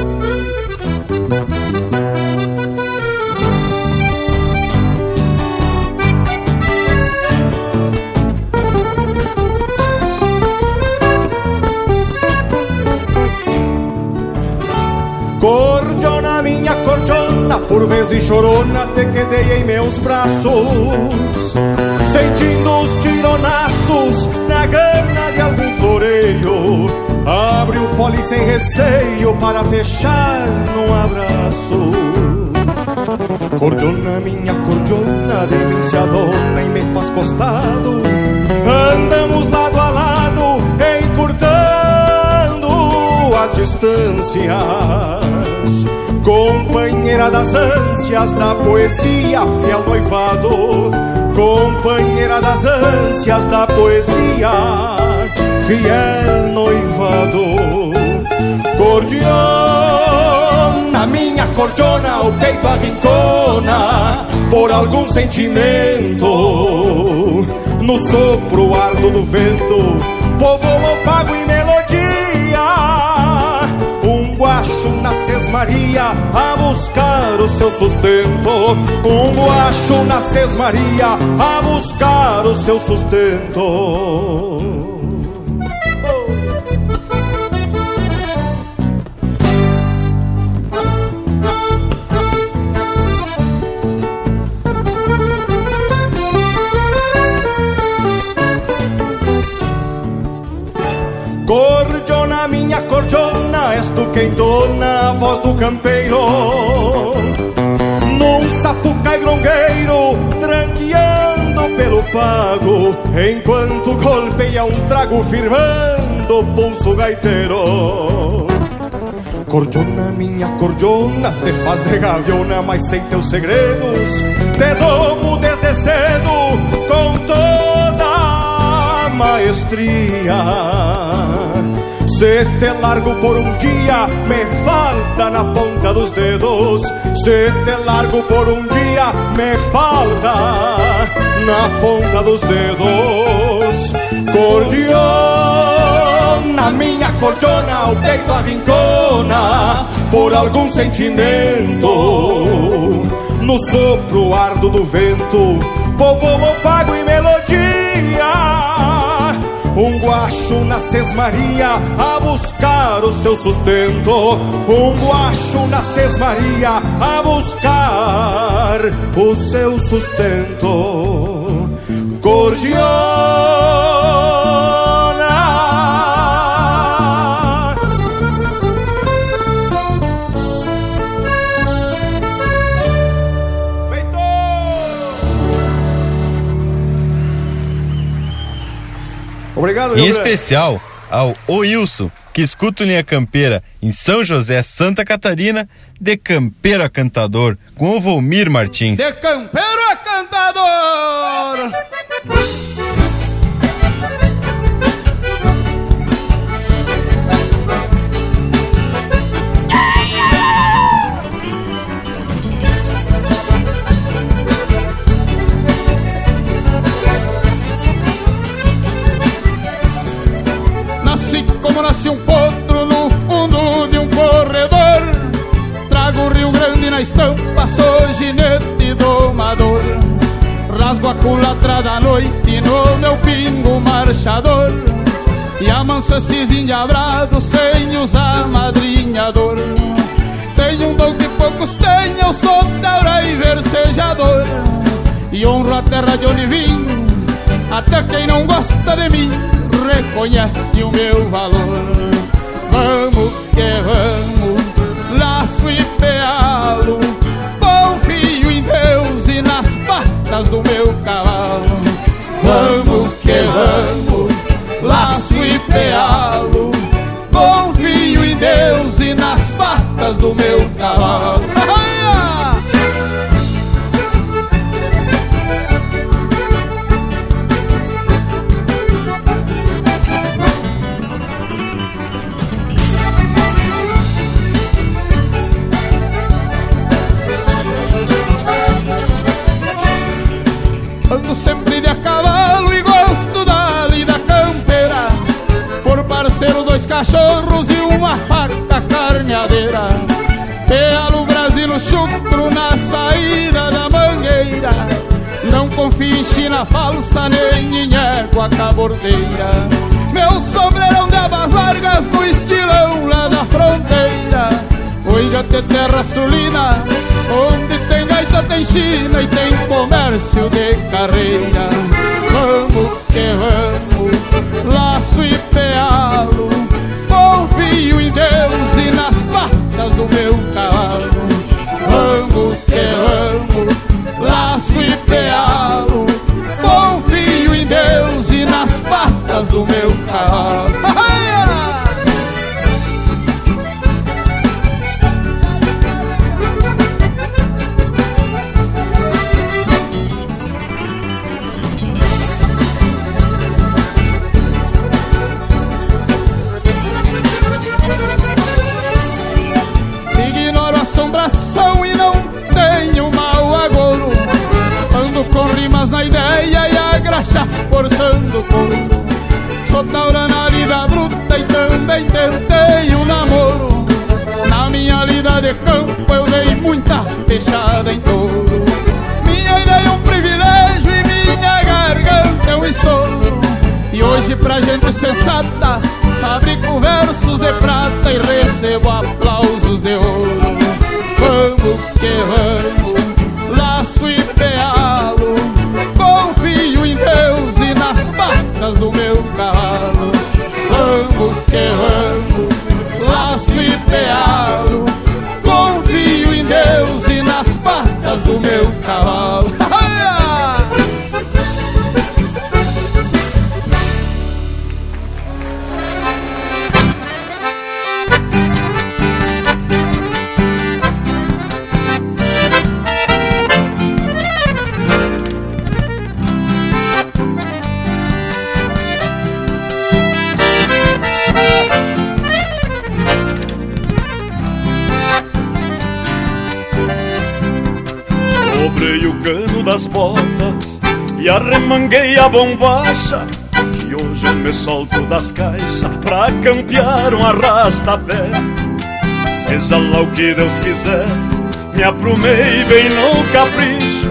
Por vezes chorona, te quedei em meus braços, sentindo os tironaços na gana de algum floreio. Abre o fole sem receio para fechar num abraço. Cordiona, minha cordiona, de mim se e me faz costado. Andamos lado a lado, encurtando as distâncias. Companheira das ânsias da poesia, fiel noivado. Companheira das ânsias da poesia, fiel noivado. Cordiona, minha cordiona, o peito arrincona por algum sentimento. No sopro ardo do vento, povo opago e melodia. Na sesmaria a buscar o seu sustento. Um guacho na sesmaria a buscar o seu sustento. Quem dona a voz do campeiro. Num sapucai grongueiro, tranqueando pelo pago, enquanto golpeia um trago firmando o pulso gaiteiro. Cordiona, minha cordiona, te faz de gaviona, mas sem teus segredos. Te domo desde cedo com toda a maestria. Se te largo por um dia, me falta na ponta dos dedos. Se te largo por um dia, me falta na ponta dos dedos. Cordiona, minha cordiona, o peito arrincona por algum sentimento. No sopro ardo do vento, povo opago e melodia. Um guacho na sesmaria a buscar o seu sustento. Um guacho na sesmaria a buscar o seu sustento. Cordiona. Em especial ao Wilson, que escuta o Linha Campeira em São José, Santa Catarina, de campeiro a cantador, com o Volmir Martins. De campeiro a cantador. Como nasce um potro no fundo de um corredor. Trago o Rio Grande na estampa, sou ginete domador. Rasgo a culatra da noite no meu pingo marchador. E amanso esses endiabrados sem usar madrinhador. Tenho um dom que poucos têm, eu sou taura e versejador. E honro a terra de vim, até quem não gosta de mim reconhece o meu valor. Vamos que vamos, laço e pealo, confio em Deus e nas patas do meu cavalo. Vamos que vamos, laço e pealo, confio em Deus e nas patas do meu cavalo. Confio em China falsa nem em égua cabordeira. Meu sombrerão de abas largas no estilão lá da fronteira. Oiga-te terra sulina, onde tem gaita tem China e tem comércio de carreira. Vamos que vamos, laço e pealo, confio em Deus e nas patas do meu cavalo. Vamos que vamos, laço e pealo, confio em Deus e nas patas do meu cavalo. forçando o couro. Sou taura na lida bruta e também tentei um namoro. Na minha lida de campo eu dei muita fechada em touro. Minha ideia é um privilégio e minha garganta é um estouro. E hoje pra gente sensata Fabrico versos de prata e recebo aplausos de ouro Vamos que vamos, botas e arremanguei a bombacha. Que hoje eu me solto das caixas pra campear um arrasta-pé. Seja lá o que Deus quiser, me aprumei bem no capricho.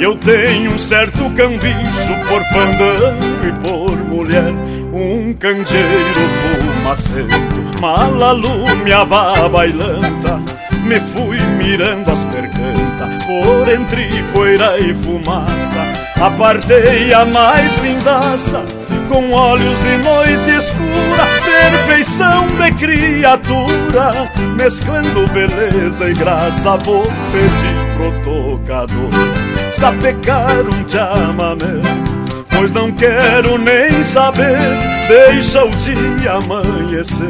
Eu tenho um certo cambicho por fandango e por mulher. Um candeeiro fumacento, malalume a bailanta. Me fui mirando as percantas por entre poeira e fumaça Apartei a mais lindaça com olhos de noite escura Perfeição de criatura Mesclando beleza e graça Vou pedir pro tocador Sapecar um chamamé Pois não quero nem saber Deixa o dia amanhecer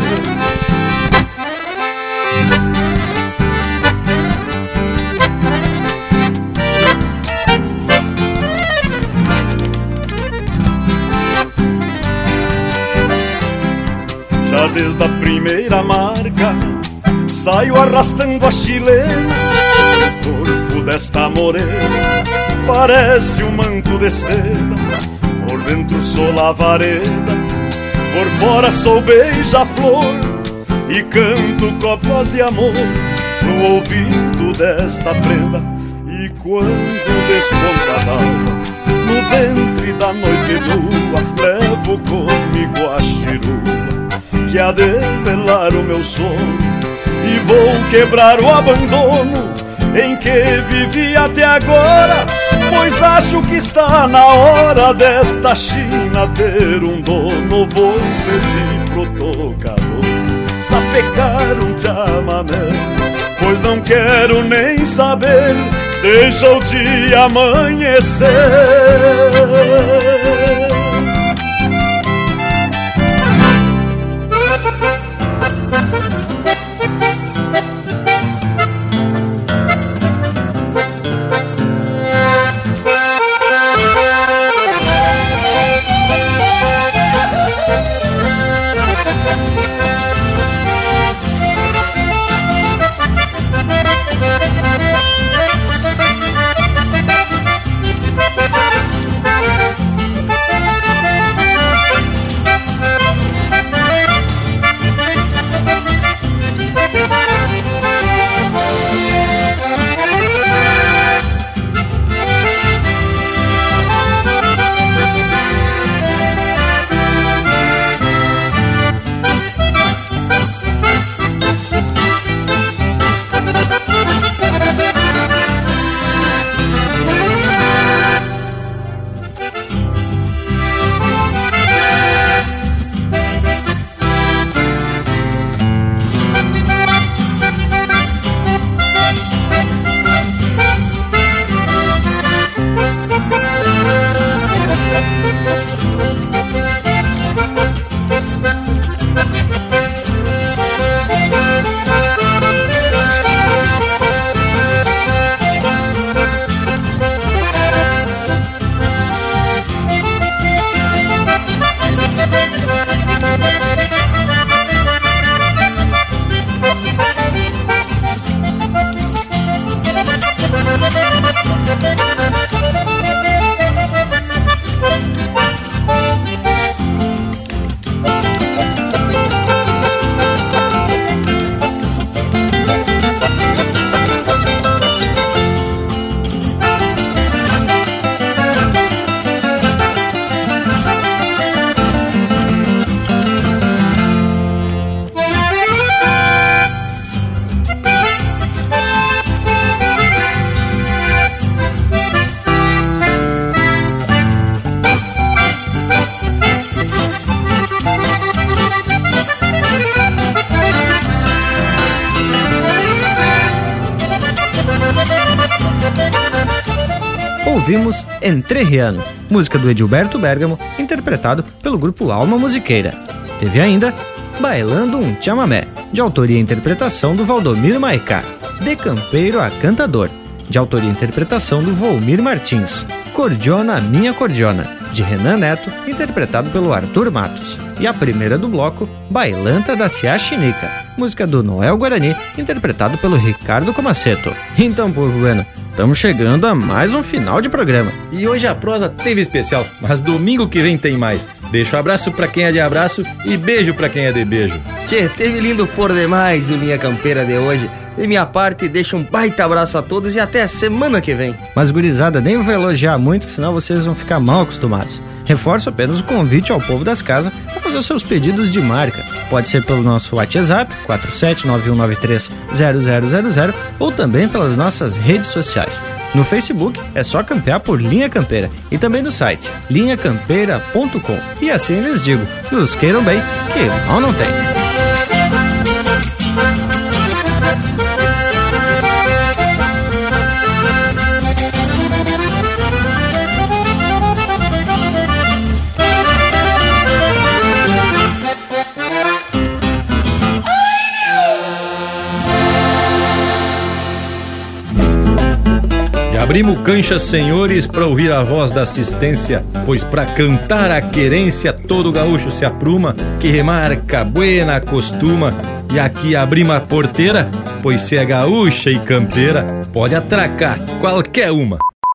Já desde a primeira marca Saio arrastando a chilena. O corpo desta morena Parece um manto de seda. Por dentro sou lavareda Por fora sou beija-flor. E canto coplas de amor No ouvido desta prenda. E quando desponta a alma No ventre da noite nua Levo comigo a chirua que há de velar o meu sono E vou quebrar o abandono em que vivi até agora Pois acho que está na hora desta China ter um dono. Vou pedir pro tocador sapecar um chamamé Pois não quero nem saber, deixa o dia amanhecer Entrerriano, música do Edilberto Bergamo, interpretado pelo grupo Alma Musiqueira. Teve ainda Bailando um Chamamé, de autoria e interpretação do Valdomiro Maicá, De Campeiro a Cantador, de autoria e interpretação do Volmir Martins, Cordiona Minha Cordiona, de Renan Neto, interpretado pelo Arthur Matos. E a primeira do bloco, Bailanta da Cia Chinica, música do Noel Guarani, interpretado pelo Ricardo Comaceto. Então, povo bueno, estamos chegando a mais um final de programa. E hoje a prosa teve especial, mas domingo que vem tem mais. Deixa um abraço pra quem é de abraço e beijo pra quem é de beijo. Tchê, teve lindo por demais o Linha Campeira de hoje. De minha parte, deixo um baita abraço a todos e até a semana que vem. Mas, gurizada, nem vou elogiar muito, senão vocês vão ficar mal acostumados. Reforço apenas o convite ao povo das casas para fazer os seus pedidos de marca. Pode ser pelo nosso WhatsApp, 4791930000, ou também pelas nossas redes sociais. No Facebook é só campear por Linha Campeira e também no site linhacampeira.com. E assim lhes digo, nos queiram bem, que mal não tem. Abrimos cancha, senhores, para ouvir a voz da assistência, pois para cantar a querência todo gaúcho se apruma, que remarca, buena costuma. E aqui abrimos a porteira, pois se é gaúcha e campeira, pode atracar qualquer uma.